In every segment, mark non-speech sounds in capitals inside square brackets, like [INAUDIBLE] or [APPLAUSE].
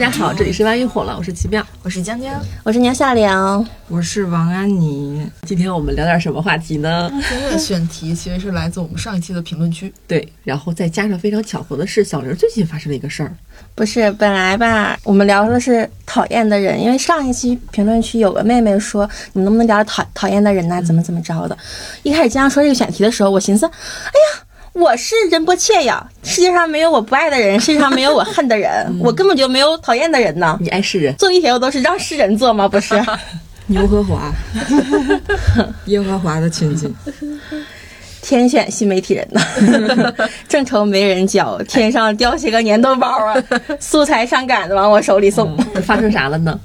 家好，这里是万一火了，我是奇妙，我是江江，我是牛夏玲，我是王安妮。今天我们聊点什么话题呢？今天的选题其实是来自我们上一期的评论区。[LAUGHS] 对，然后再加上非常巧合的是，小玲最近发生了一个事儿。不是，本来吧，我们聊的是讨厌的人，因为上一期评论区有个妹妹说，你们能不能聊讨讨厌的人呢？怎么怎么着的？一开始江江说这个选题的时候，我寻思，哎呀。我是仁波切呀，世界上没有我不爱的人，世界上没有我恨的人，[LAUGHS] 我根本就没有讨厌的人呢。你爱世人，坐地铁我都是让世人坐吗？不是，[LAUGHS] 牛和华，[LAUGHS] 耶和华的亲戚，天选新媒体人呢，正愁没人教，天上掉下个粘豆包啊，素材上赶着往我手里送，发生啥了呢？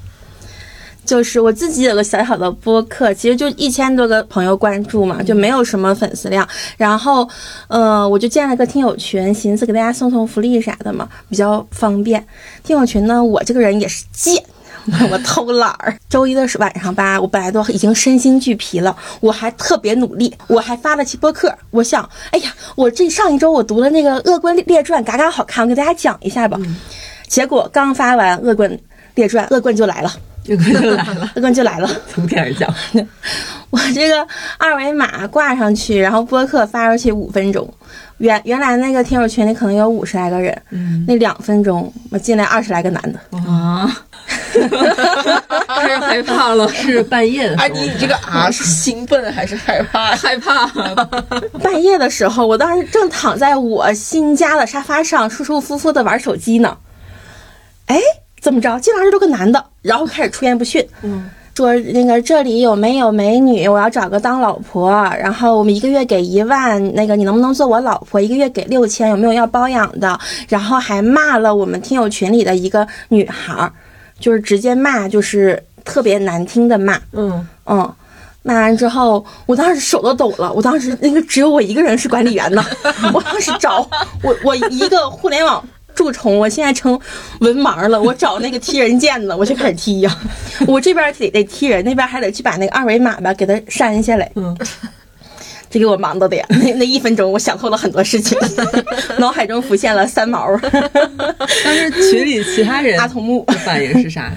就是我自己有个小小的播客，其实就一千多个朋友关注嘛，就没有什么粉丝量。然后，呃，我就建了个听友群，寻思给大家送送福利啥的嘛，比较方便。听友群呢，我这个人也是贱，[LAUGHS] 我偷懒儿。[LAUGHS] 周一的晚上吧，我本来都已经身心俱疲了，我还特别努力，我还发了期播客。我想，哎呀，我这上一周我读的那个《恶棍列传》嘎嘎好看，我给大家讲一下吧。结果刚发完《恶棍列传》，恶棍就来了。恶棍就来了，恶棍就来了，[LAUGHS] 从天而降。[LAUGHS] 我这个二维码挂上去，然后播客发出去五分钟，原原来那个听友群里可能有五十来个人，嗯，那两分钟我进来二十来个男的啊，[LAUGHS] 开始害怕了，是半夜的。哎，你你这个啊是兴奋还是害怕？害怕。半夜的时候，我当时正躺在我新家的沙发上，舒舒服服的玩手机呢，哎。怎么着？进来这都个男的，然后开始出言不逊，嗯，说那个这里有没有美女？我要找个当老婆，然后我们一个月给一万，那个你能不能做我老婆？一个月给六千，有没有要包养的？然后还骂了我们听友群里的一个女孩，就是直接骂，就是特别难听的骂，嗯嗯，骂完之后，我当时手都抖了，我当时那个只有我一个人是管理员呢，[LAUGHS] 我当时找我我一个互联网。蛀虫，我现在成文盲了。我找那个踢人键子，我就开始踢呀。[LAUGHS] 我这边得得踢人，那边还得去把那个二维码吧给它删下来。嗯，这给我忙的的呀。那那一分钟，我想透了很多事情，[LAUGHS] 脑海中浮现了三毛。但是群里其他人阿童木反应是啥？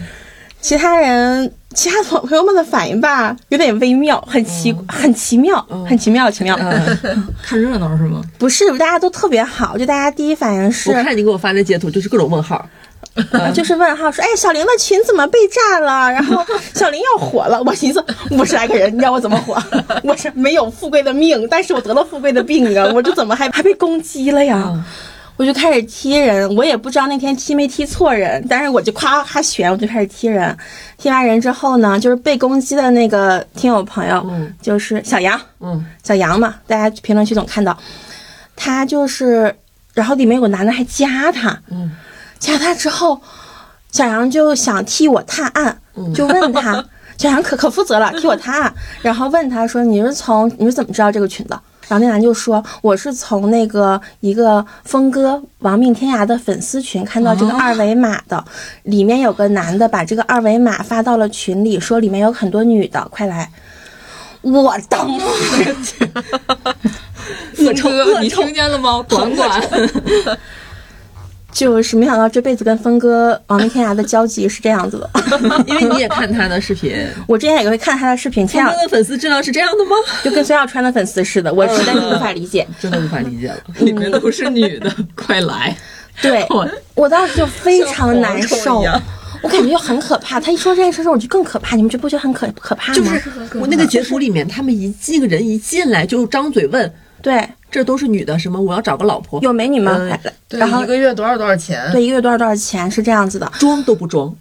其他人。其他朋朋友们的反应吧，有点微妙，很奇，很奇妙，很奇妙，奇妙。[LAUGHS] 看热闹是吗？不是，大家都特别好，就大家第一反应是，我看你给我发的截图就是各种问号，就是问号说，哎，小玲的群怎么被炸了？然后 [LAUGHS] 小玲要火了，我寻思五十来个人，你让我怎么火？[LAUGHS] 我是没有富贵的命，但是我得了富贵的病啊，我这怎么还还被攻击了呀？我就开始踢人，我也不知道那天踢没踢错人，但是我就夸夸选，我就开始踢人。踢完人之后呢，就是被攻击的那个听友朋友，就是小杨，嗯，小杨嘛，大家评论区总看到，他就是，然后里面有个男的还加他，嗯，加他之后，小杨就想替我探案，就问他，[LAUGHS] 小杨可可负责了，替我探案，然后问他说你是从你是怎么知道这个群的？然后那男就说：“我是从那个一个峰哥亡命天涯的粉丝群看到这个二维码的，里面有个男的把这个二维码发到了群里，说里面有很多女的，快来！我当时，[LAUGHS] 恶臭，你听见了吗？[LAUGHS] 管管。[LAUGHS] ”就是没想到这辈子跟峰哥亡命天涯的交集是这样子的，[LAUGHS] [LAUGHS] 因为你也看他的视频，我之前也会看他的视频。峰哥的粉丝质量是这样的吗？就跟孙耀川的粉丝似的，我实在是无法理解，真的无法理解了。你们都是女的，[LAUGHS] 快来！对，我当时就非常难受，我感觉就很可怕。他一说这件事时候，我就更可怕。你们就不觉得很可可怕吗？就是我那个截图里面，他们一这个人一进来就张嘴问，对。这都是女的，什么？我要找个老婆，有美女吗？然后一个月多少多少钱？对，一个月多少多少钱是这样子的，装都不装，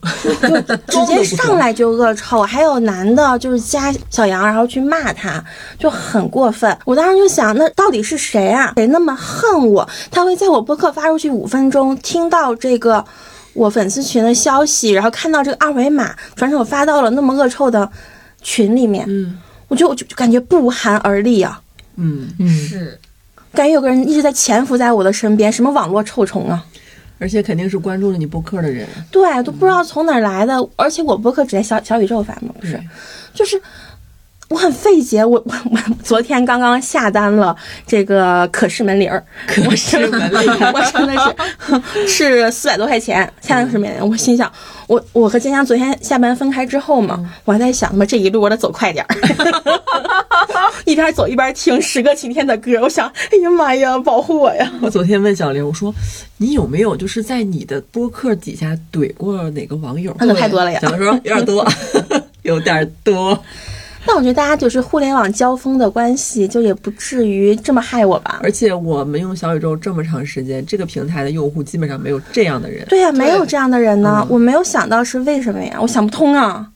就 [LAUGHS] 直接上来就恶臭。还有男的，就是加小杨，然后去骂他，就很过分。我当时就想，那到底是谁啊？谁那么恨我？他会在我播客发出去五分钟，听到这个我粉丝群的消息，然后看到这个二维码转手发到了那么恶臭的群里面。嗯，我就我就感觉不寒而栗啊。嗯嗯是。感觉有个人一直在潜伏在我的身边，什么网络臭虫啊！而且肯定是关注了你播客的人，对，都不知道从哪来的。而且我播客只在小小宇宙发嘛，不是？就是我很费解，我我我昨天刚刚下单了这个可视门铃儿，可视门铃，我真的是是四百多块钱下单可视门铃，我心想，我我和金江昨天下班分开之后嘛，我还在想，他妈这一路我得走快点儿，[LAUGHS] 一边走一边听十个晴天的歌，我想，哎呀妈呀，保护我呀！我昨天问小玲，我说你有没有就是在你的播客底下怼过哪个网友？那太多了呀小玲说有点多，有点多。[LAUGHS] 但我觉得大家就是互联网交锋的关系，就也不至于这么害我吧。而且我们用小宇宙这么长时间，这个平台的用户基本上没有这样的人，对呀、没有这样的人呢，我没有想到是为什么呀，我想不通啊。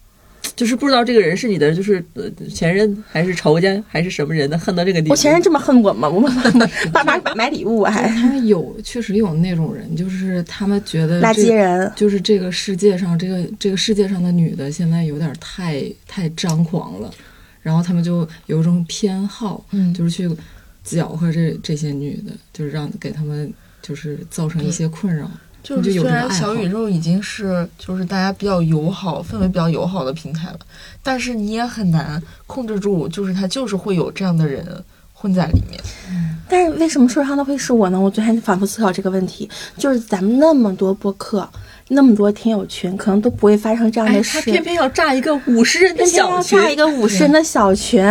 就是不知道这个人是你的就是呃前任还是仇家还是什么人的，恨到这个地步。我前任这么恨我吗？我爸妈买礼物还他们有确实有那种人，就是他们觉得垃这圾人。就是这个世界上，这个这个世界上的女的现在有点太太张狂了，然后他们就有一种偏好，嗯就是去搅和这这些女的，就是让给他们就是造成一些困扰。就是虽然小宇宙已经是就是大家比较友好、氛围比较友好的平台了，但是你也很难控制住，就是它就是会有这样的人混在里面。但是为什么受伤的会是我呢？我昨天反复思考这个问题，就是咱们那么多播客，那么多听友群，可能都不会发生这样哎，的事。他偏偏要炸一个五十人的偏偏要小群，炸一个五十人的小群，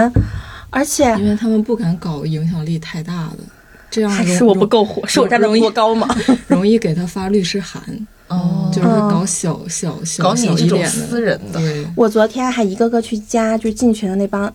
而且因为他们不敢搞影响力太大的，这样还是我不够火，是我站的不够高吗？[LAUGHS] 容易给他发律师函，哦。[LAUGHS] 就是搞小小小搞你小这种一点的，私人的，对，我昨天还一个个去加，就进群的那帮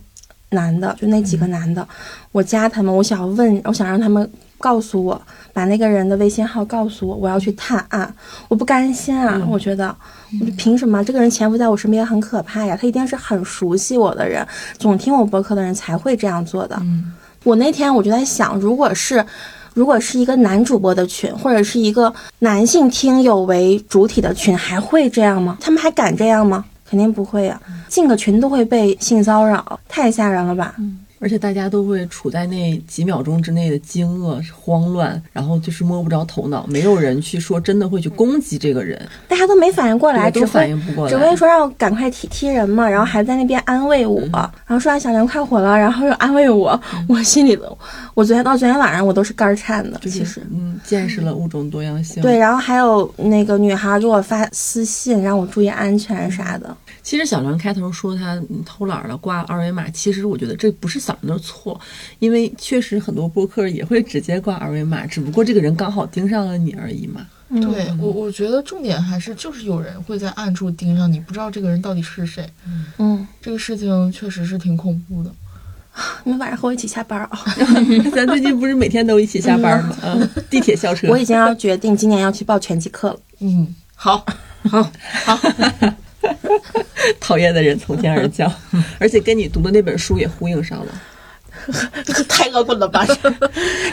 男的，就那几个男的，我加他们，我想问，我想让他们告诉我，把那个人的微信号告诉我，我要去探案，我不甘心啊，我觉得，我凭什么？这个人潜伏在我身边很可怕呀？他一定是很熟悉我的人，总听我博客的人才会这样做的。嗯，我那天我就在想，如果是。如果是一个男主播的群，或者是一个男性听友为主体的群，还会这样吗？他们还敢这样吗？肯定不会呀、进个群都会被性骚扰，太吓人了吧？而且大家都会处在那几秒钟之内的惊愕、慌乱，然后就是摸不着头脑，没有人去说真的会去攻击这个人，大家都没反应过来，都反应不过来，只会说让我赶快踢踢人嘛，然后还在那边安慰我，然后说小梁快火了，然后又安慰我，[LAUGHS] 我心里的，我昨天到昨天晚上我都是肝儿颤的，就是其实。嗯，见识了物种多样性。对，，然后还有那个女孩给我发私信，让我注意安全啥的。其实小梁开头说他嗯偷懒了挂二维码，其实我觉得这不是小梁的错，因为确实很多播客也会直接挂二维码，只不过这个人刚好盯上了你而已嘛。对我，我觉得重点还是就是有人会在暗处盯上你，不知道这个人到底是谁。嗯，这个事情确实是挺恐怖的。你们晚上和我一起下班啊？[LAUGHS] 咱最近不是每天都一起下班吗？嗯，[LAUGHS] 地铁校车。我已经要决定今年要去报拳击课了。嗯，好好，好，[LAUGHS] [LAUGHS] 讨厌的人从天而降，[LAUGHS] 而且跟你读的那本书也呼应上了。[LAUGHS] 太恶棍了吧！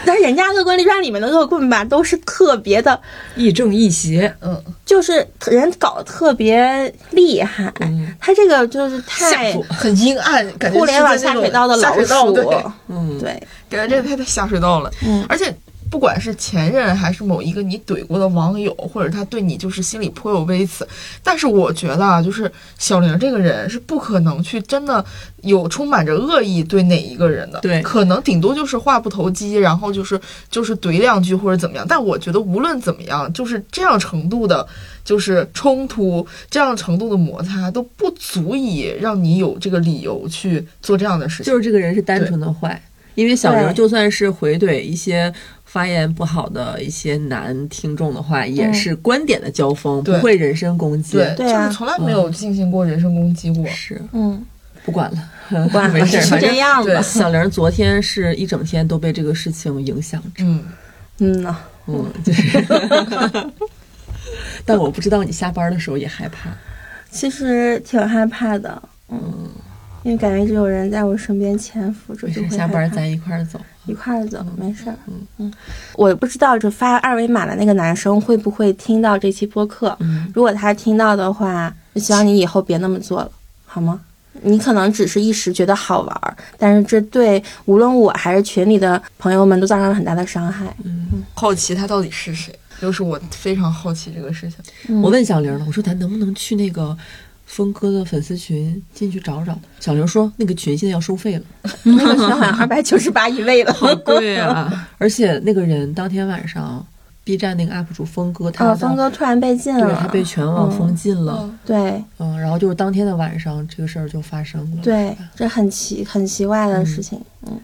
但是人家恶棍列传里面的恶棍吧，都是特别的，亦正亦邪，嗯，就是人搞得特别厉害。他这个就是太很阴暗，感觉互联网下水道的老鼠，嗯，对，感觉这个太太下水道了。嗯而且不管是前任还是某一个你怼过的网友，或者他对你就是心里颇有微词，但是我觉得啊，就是小玲这个人是不可能去真的有充满着恶意对哪一个人的，对可能顶多就是话不投机，然后就是就是怼两句或者怎么样。但我觉得无论怎么样，就是这样程度的，就是冲突，这样程度的摩擦都不足以让你有这个理由去做这样的事情。就是这个人是单纯的坏，因为小玲就算是回怼一些发言不好的一些男听众的话，也是观点的交锋，不会人身攻击。对，对啊。就是从来没有进行过人身攻击过。是。嗯，不管了，不管 [LAUGHS] 没事儿，了是这样吧。小玲昨天是一整天都被这个事情影响着，嗯，嗯呐，嗯，就是。[LAUGHS] 但我不知道你下班的时候也害怕，其实挺害怕的，嗯，因为感觉一直有人在我身边潜伏着，没事，就会害怕。下班咱一块儿走。一块儿走，没事儿。嗯嗯，我不知道这发二维码的那个男生会不会听到这期播客。嗯，如果他听到的话，就希望你以后别那么做了，好吗？你可能只是一时觉得好玩儿，但是这对无论我还是群里的朋友们都造成了很大的伤害。嗯好奇他到底是谁，就是我非常好奇这个事情。嗯我问小玲了，我说咱能不能去那个峰哥的粉丝群进去找找。小刘说那个群现在要收费了，那个群好像二百九十八一位了。[LAUGHS] 好贵啊！[LAUGHS] 而且那个人当天晚上，B 站那个 UP 主峰哥，他峰哥突然被禁了，对他被全网封禁了。嗯对嗯，然后就是当天的晚上，这个事儿就发生了。对，这很奇很奇怪的事情。嗯，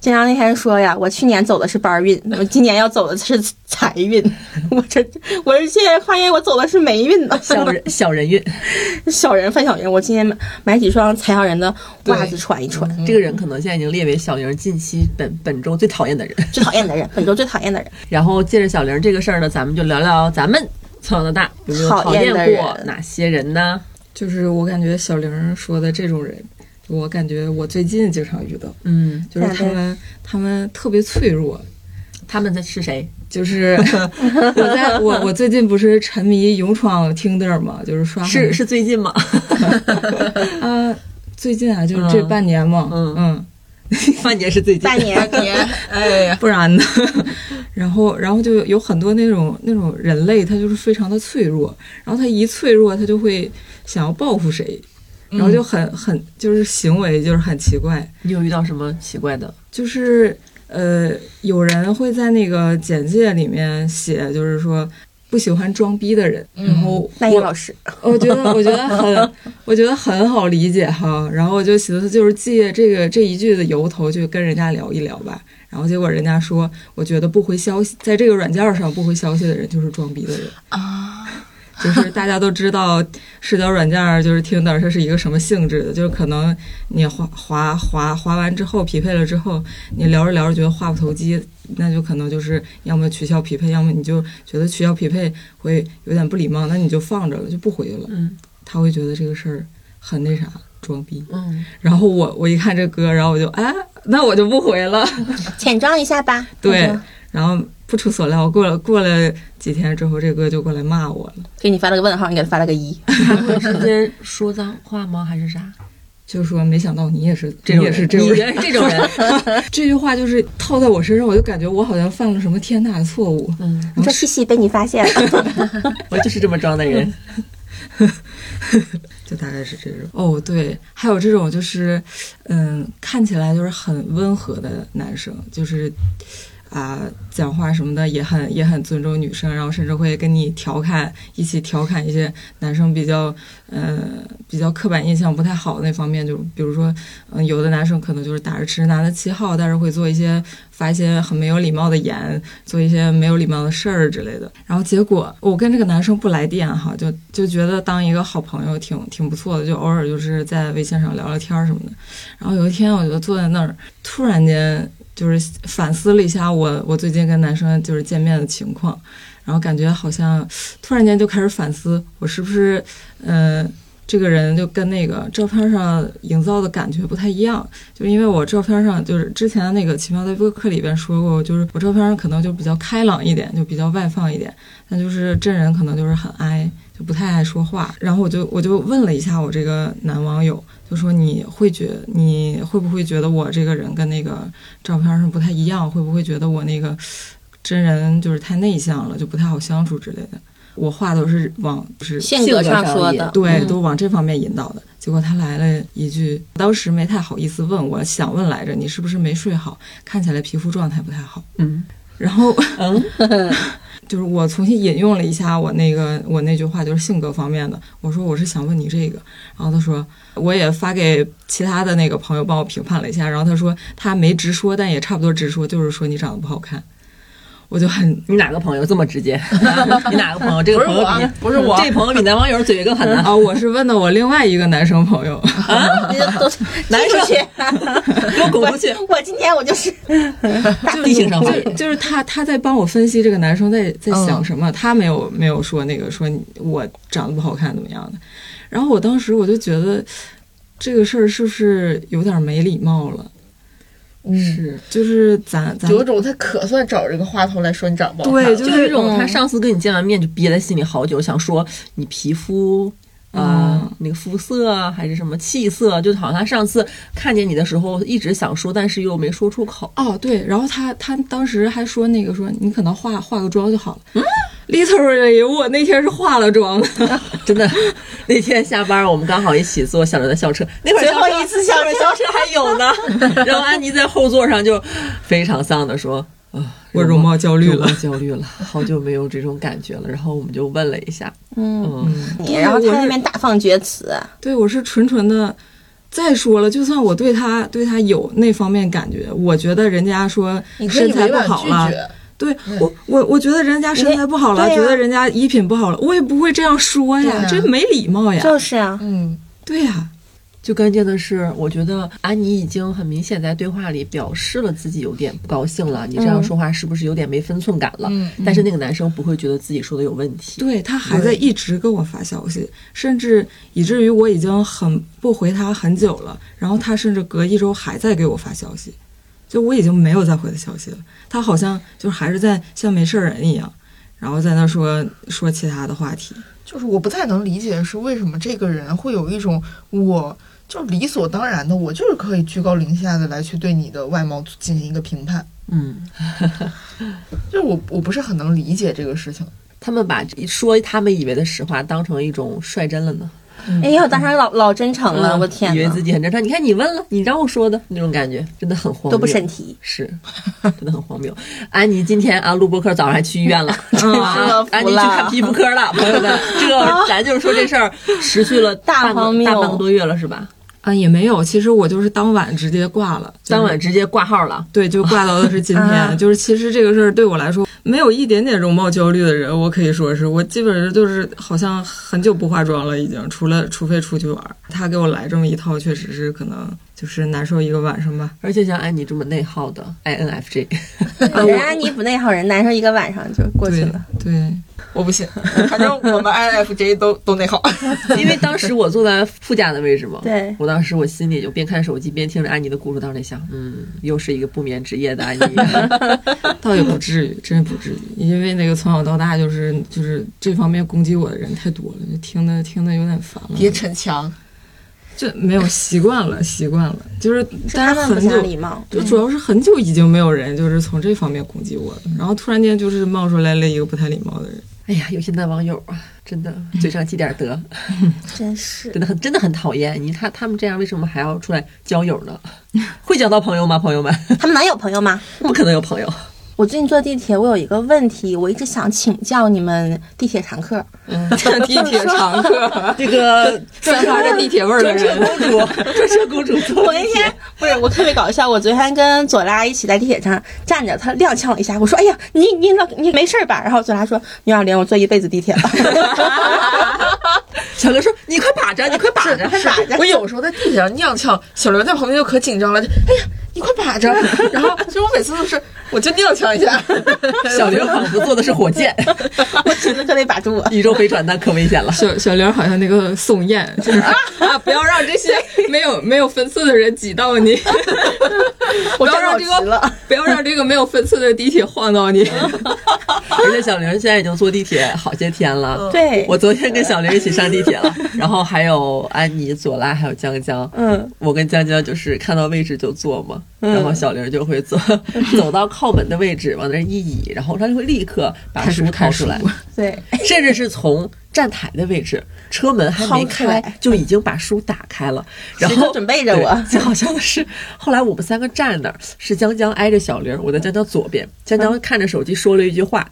经常那天说呀，我去年走的是班运，我今年要走的是财运。[LAUGHS] 我这我是现在发现我走的是霉运呢，小人 [LAUGHS] 小人运，小人犯小人。我今年买买几双踩小人的袜子穿一穿。这个人可能现在已经列为小玲近期本本周最讨厌的人。[LAUGHS] 最讨厌的人，本周最讨厌的人。然后借着小玲这个事儿呢，咱们就聊聊咱们从小到大有没有讨讨厌过哪些人呢？就是我感觉小玲说的这种人，我感觉我最近经常遇到，嗯，就是他们他们特别脆弱。他们的是谁？就是 [LAUGHS] 我在我我最近不是沉迷勇闯 Tinder 嘛，就是刷是是最近吗？[LAUGHS] 啊，最近啊，就是这半年嘛，嗯。嗯，[LAUGHS] 半年是最近，半年。年，哎呀，不然呢？然后，然后就有很多那种那种人类，他就是非常的脆弱，然后他一脆弱，他就会想要报复谁，然后就很很就是行为就是很奇怪，你有遇到什么奇怪的？就是呃，有人会在那个简介里面写，就是说不喜欢装逼的人，然后 [LAUGHS] 我那英老师，我觉得我觉得很 [LAUGHS] 我觉得很好理解哈，然后我就寻思就是借这个这一句的由头就跟人家聊一聊吧，然后结果人家说，我觉得不回消息，在这个软件上不回消息的人就是装逼的人。啊，就是大家都知道社交软件就是听的它是一个什么性质的，就是可能你滑滑滑滑完之后匹配了之后，你聊着聊着觉得话不投机，那就可能就是要么取消匹配，要么你就觉得取消匹配会有点不礼貌，那你就放着了就不回了。嗯他会觉得这个事儿很那啥，装逼。嗯，然后我我一看这歌，然后我就哎，那我就不回了。浅装一下吧。对，然后不出所料，过了过了几天之后，这哥就过来骂我了，给你发了个问号，你给他发了个一。他会直接说脏话吗？还是啥？就说没想到你也是，这种人你也是这种人。这种人。[LAUGHS] 这句话就是套在我身上，我就感觉我好像犯了什么天大的错误。嗯，你说西西被你发现了，[LAUGHS] 我就是这么装的人。[LAUGHS] 就大概是这种。哦，对，还有这种就是，嗯，看起来就是很温和的男生，就是啊、讲话什么的也很也很尊重女生，然后甚至会跟你调侃，一起调侃一些男生比较，呃，比较刻板印象不太好的那方面，就比如说，嗯、有的男生可能就是打着直男的旗号，但是会做一些发一些很没有礼貌的言，做一些没有礼貌的事儿之类的。然后结果我跟这个男生不来电哈，就就觉得当一个好朋友挺挺不错的，就偶尔就是在微信上聊聊天什么的。然后有一天我就坐在那儿，突然间就是反思了一下我我最近跟男生就是见面的情况，然后感觉好像突然间就开始反思，我是不是呃。这个人就跟那个照片上营造的感觉不太一样，就是因为我照片上就是之前的那个奇妙的播客里边说过，就是我照片上可能就比较开朗一点，就比较外放一点，但就是真人可能就是很哀，就不太爱说话。然后我就我就问了一下我这个男网友，就说你会觉你会不会觉得我这个人跟那个照片上不太一样？会不会觉得我那个真人就是太内向了，就不太好相处之类的？我话都是往就是性格上说的，对，嗯都往这方面引导的。结果他来了一句，当时没太好意思问，我想问来着，你是不是没睡好？看起来皮肤状态不太好。嗯然后嗯，[LAUGHS] 就是我重新引用了一下我那个我那句话，就是性格方面的。我说我是想问你这个，然后他说我也发给其他的那个朋友帮我评判了一下，然后他说他没直说，但也差不多直说，就是说你长得不好看。我就很你哪个朋友这么直接？[LAUGHS] 你哪个朋友？这个朋友比不是我这朋友比男网友嘴更狠呢。啊，[LAUGHS] 我是问的我另外一个男生朋友，你就都男生 [LAUGHS] 出去。给我滚出去！我今天我就是地性上就是他他在帮我分析这个男生在在想什么，他没有没有说那个说我长得不好看怎么样的，然后我当时我就觉得这个事儿是不是有点没礼貌了？嗯，是，就是咱咱有种他可算找这个话头来说你长不好看对就就是是这种，嗯他上次跟你见完面就憋在心里好久，想说你皮肤。啊、嗯。那个肤色啊，还是什么气色，就好像他上次看见你的时候一直想说，但是又没说出口。哦对，然后他他当时还说那个说你可能化化个妆就好了，literally，我那天是化了妆的。[LAUGHS] 真的，那天下班我们刚好一起坐小刘的校车，那会儿最后一次校车校车还有呢。[LAUGHS] 然后安妮在后座上就非常丧的说：“啊，我容貌焦虑了容貌焦虑了，好久没有这种感觉了。”然后我们就问了一下，嗯，嗯，你然后他那边大放厥词，对我是纯纯的。再说了，就算我对他对他有那方面感觉，我觉得人家说你身材不好了，绝。对我我我觉得人家身材不好了，觉得人家衣品不好了，我也不会这样说呀，这没礼貌呀。就是啊，嗯，对呀，最关键的是，我觉得安妮已经很明显在对话里表示了自己有点不高兴了。你这样说话是不是有点没分寸感了？嗯但是那个男生不会觉得自己说的有问题。对他还在一直跟我发消息，甚至以至于我已经很不回他很久了，然后他甚至隔一周还在给我发消息，就我已经没有再回他消息了，他好像就还是在像没事儿人一样，然后在那说说其他的话题。就是我不太能理解是为什么这个人会有一种我就理所当然的，我就是可以居高临下的来去对你的外貌进行一个评判，嗯，[LAUGHS] 就是我我不是很能理解这个事情。他们把说他们以为的实话当成一种率真了呢。哎呀，我当时老老真诚了，嗯我天以为，自己很真诚。你看，你问了，你让我说的那种感觉，真的很荒谬，都不审题。是，真的很荒谬。安妮今天啊，录播课早上还去医院了，[LAUGHS] [LAUGHS] 安妮去看皮肤科了，朋友们，[LAUGHS] 这咱就是说这事儿持续了大半个大半个多月了，是吧？啊，也没有，其实我就是当晚直接挂了，就是当晚直接挂号了。对，就挂到的是今天。啊就是其实这个事儿对我来说，没有一点点容貌焦虑的人，我可以说是我基本上就是好像很久不化妆了，已经，除了除非出去玩儿。他给我来这么一套，确实是可能就是难受一个晚上吧。而且像安妮这么内耗的 INFJ，人安妮不内耗，人难受一个晚上就过去了。对，我不信，反正我们 INFJ 都都内耗。因为当时我坐在副驾的位置嘛，对我当时我心里就边看手机边听着安妮的故事，当时在想，嗯，又是一个不眠之夜的安妮。[LAUGHS] 倒也不至于，真不至于，因为那个从小到大就是就是这方面攻击我的人太多了，就听的听的有点烦了。别逞强，这没有习惯了，习惯了，就是是但是很久礼貌，就主要是很久已经没有人就是从这方面攻击我了，然后突然间就是冒出来了一个不太礼貌的人。哎呀，有些男网友啊，真的嘴上积点德，[LAUGHS] 真是真的很真的很讨厌。你看他们这样，为什么还要出来交友呢？[LAUGHS] 会交到朋友吗？朋友们，他们能有朋友吗？[LAUGHS] 不可能有朋友。我最近坐地铁，我有一个问题，我一直想请教你们地铁常客。嗯地铁 [LAUGHS] 常客，[LAUGHS] 这个散发着地铁味儿的专车人，公主，专车公主我那天不是我特别搞笑，我昨天跟左拉一起在地铁上站着，他踉跄了一下，我说：“哎呀，你你老你没事吧？”然后左拉说：“牛小玲，我坐一辈子地铁了。[LAUGHS] 小刘说：“你快把着，你快把着，快把着我有时候在地铁上踉跄，小刘在旁边就可紧张了，就哎呀，你快把着。[LAUGHS] 然后其实我每次都是，我就踉跄一下。[LAUGHS] 小玲仿佛坐的是火箭，[LAUGHS] 我真的可得把住我。宇宙飞船，那可危险了。小小玲好像那个宋焰，就是啊，不要让这些没有没有分寸的人挤到你，不要让这个，不要让这个没有分寸的地铁晃到你。而且小玲现在已经坐地铁好些天了。对，我昨天跟小玲一起上地铁了，然后还有安妮、左拉，还有江江。嗯，我跟江江就是看到位置就坐嘛，嗯然后小玲就会走 [LAUGHS] 走到靠门的位置，往那儿一倚，然后她就会立刻把书掏出来，对，[LAUGHS] 甚至是从站台的位置，车门还没开就已经把书打开了，然后准备着我。对 [LAUGHS] 最好笑的是，后来我们三个站那儿，是江江挨着小玲，我在江江左边，江江看着手机说了一句话。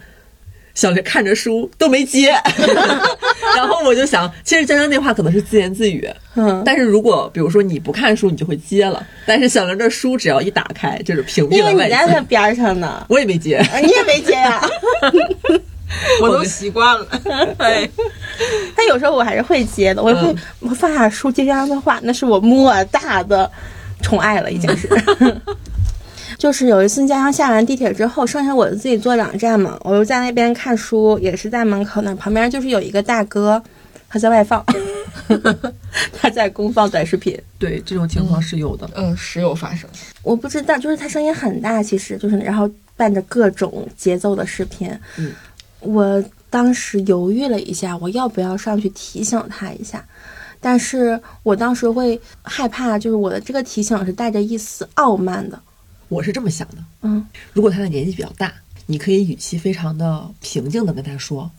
小玲看着书都没接，[LAUGHS] 然后我就想，其实江江那话可能是自言自语，嗯，但是如果比如说你不看书，你就会接了。但是小玲这书只要一打开，就是屏蔽因为你。在他边儿上呢，我也没接，啊你也没接呀 [LAUGHS] [LAUGHS] 我都习惯了。哎，但有时候我还是会接的，我会、我放下书接江江的话，那是我莫大的宠爱了，已经是。就是有一次家乡下完地铁之后，剩下我自己坐两站嘛，我又在那边看书，也是在门口那儿，旁边就是有一个大哥，他在外放，[LAUGHS] 他在公放短视频。对这种情况是有的。嗯，时有发生。我不知道，就是他声音很大，其实就是然后伴着各种节奏的视频。嗯，我当时犹豫了一下，我要不要上去提醒他一下？但是我当时会害怕，就是我的这个提醒是带着一丝傲慢的。我是这么想的，嗯，如果他的年纪比较大，你可以语气非常的平静的跟他说，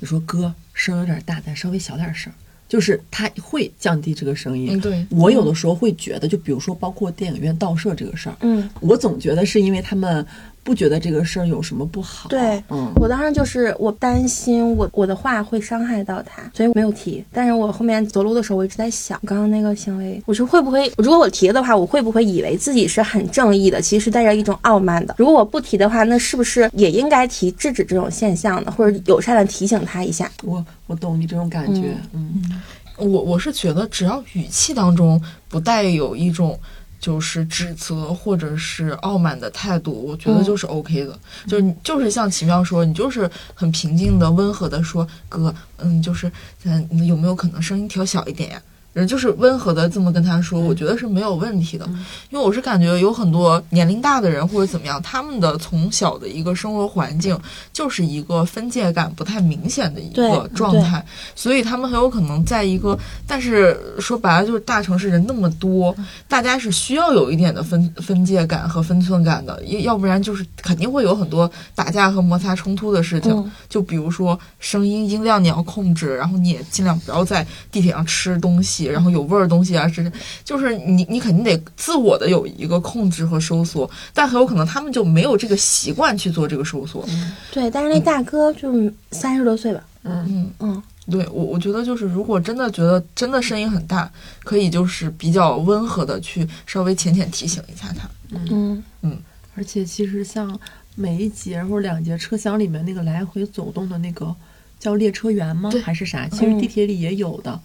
你说哥声有点大，咱稍微小点声，就是他会降低这个声音。嗯对。我有的时候会觉得，就比如说包括电影院盗摄这个事儿，嗯，我总觉得是因为他们不觉得这个事儿有什么不好。对嗯，我当时就是我担心我我的话会伤害到他，所以我没有提。但是我后面走路的时候，我一直在想刚刚那个行为，我说会不会，如果我提的话，我会不会以为自己是很正义的，其实是带着一种傲慢的？如果我不提的话，那是不是也应该提制止这种现象呢？或者友善的提醒他一下？我我懂你这种感觉。嗯我我是觉得，只要语气当中不带有一种就是指责或者是傲慢的态度，我觉得就是 OK 的。就是你就是像奇妙说，你就是很平静的、温和的说，哥，嗯，就是嗯你有没有可能声音调小一点呀？人就是温和的这么跟他说，我觉得是没有问题的，因为我是感觉有很多年龄大的人或者怎么样，他们的从小的一个生活环境就是一个分界感不太明显的一个状态，所以他们很有可能在一个，但是说白了就是大城市人那么多，大家是需要有一点的分分界感和分寸感的，要要不然就是肯定会有很多打架和摩擦冲突的事情。嗯。就比如说声音音量你要控制，然后你也尽量不要在地铁上吃东西，然后有味儿的东西啊，是就是你你肯定得自我的有一个控制和收缩，但很有可能他们就没有这个习惯去做这个收缩。对，但是那大哥就三十多岁吧，嗯。嗯嗯，对我，我觉得就是，如果真的觉得真的声音很大，可以就是比较温和的去稍微浅浅提醒一下他。嗯嗯而且其实像每一节或者两节车厢里面那个来回走动的那个叫列车员吗？还是啥？其实地铁里也有的，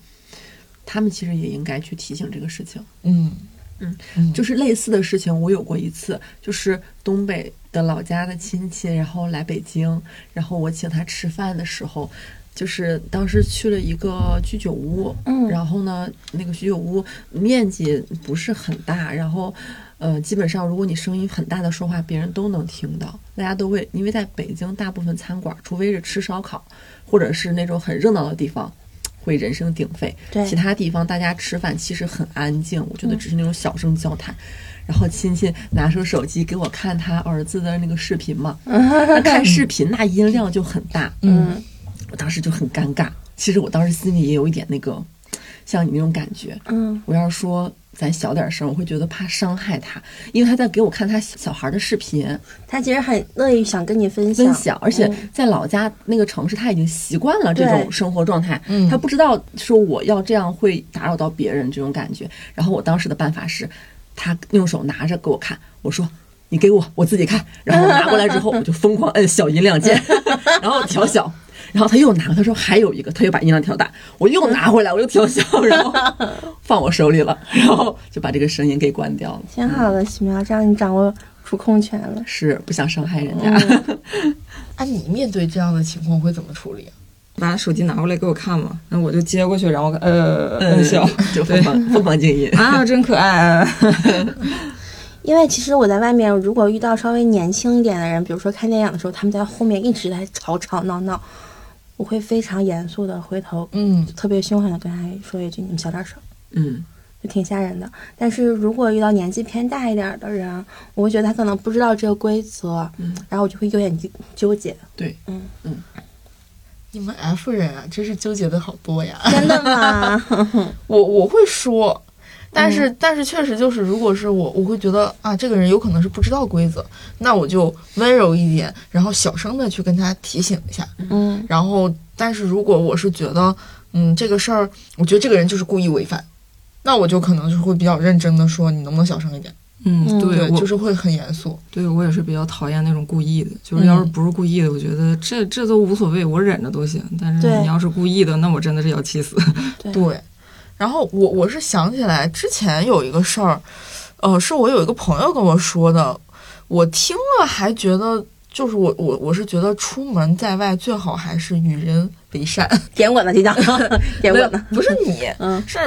他们其实也应该去提醒这个事情。嗯嗯嗯，就是类似的事情，我有过一次，就是东北的老家的亲戚，然后来北京，然后我请他吃饭的时候，就是当时去了一个居酒屋，嗯然后呢，那个居酒屋面积不是很大，然后。呃，基本上如果你声音很大的说话，别人都能听到，大家都会，因为在北京大部分餐馆，除非是吃烧烤，或者是那种很热闹的地方，会人声鼎沸。对其他地方大家吃饭其实很安静，我觉得只是那种小声交谈。然后亲戚拿出手机给我看他儿子的那个视频嘛，[LAUGHS] 那看视频 [LAUGHS] 那音量就很大，嗯我当时就很尴尬。其实我当时心里也有一点那个，像你那种感觉。嗯我要是说咱小点声，我会觉得怕伤害他，因为他在给我看他小孩的视频他其实很乐意想跟你分享，分享，而且嗯在老家那个城市，他已经习惯了这种生活状态，嗯他不知道说我要这样会打扰到别人这种感觉。然后我当时的办法是，他用手拿着给我看，我说。你给我，我自己看。然后拿过来之后，我就疯狂摁小音量键，[LAUGHS] 然后调小。然后他又拿过，他说还有一个，他又把音量调大。我又拿回来，我又调小，然后 [LAUGHS] 放我手里了，然后就把这个声音给关掉了。挺好的，奇妙，这样你掌握主控权了。是不想伤害人家。[LAUGHS] 啊，你面对这样的情况会怎么处理啊？把手机拿过来给我看嘛，然后我就接过去，然后呃摁笑，就疯狂疯狂静音。[LAUGHS] 啊，真可爱。因为其实我在外面，如果遇到稍微年轻一点的人，比如说看电影的时候，他们在后面一直在吵吵闹闹，我会非常严肃的回头，嗯特别凶狠的跟他说一句：“你们小点声。”嗯，就挺吓人的。但是如果遇到年纪偏大一点的人，我会觉得他可能不知道这个规则，嗯然后我就会有点纠纠结。对，嗯，你们 F 人啊，真是纠结的好多呀。真的吗？[LAUGHS] 我我会说，但是、但是确实就是，如果是我，我会觉得啊，这个人有可能是不知道规则，那我就温柔一点，然后小声的去跟他提醒一下。嗯然后，但是如果我是觉得，嗯，这个事儿，我觉得这个人就是故意违反，那我就可能就会比较认真的说，你能不能小声一点？嗯，嗯对，我就是会很严肃。对我也是比较讨厌那种故意的，就是要是不是故意的，我觉得这这都无所谓，我忍着都行。但是你要是故意的，那我真的是要气死。对对，然后我我是想起来之前有一个事儿，呃，是我有一个朋友跟我说的，我听了还觉得，就是我我我是觉得出门在外最好还是与人为善。[LAUGHS] 点我呢，局长，点我呢。不是你，嗯是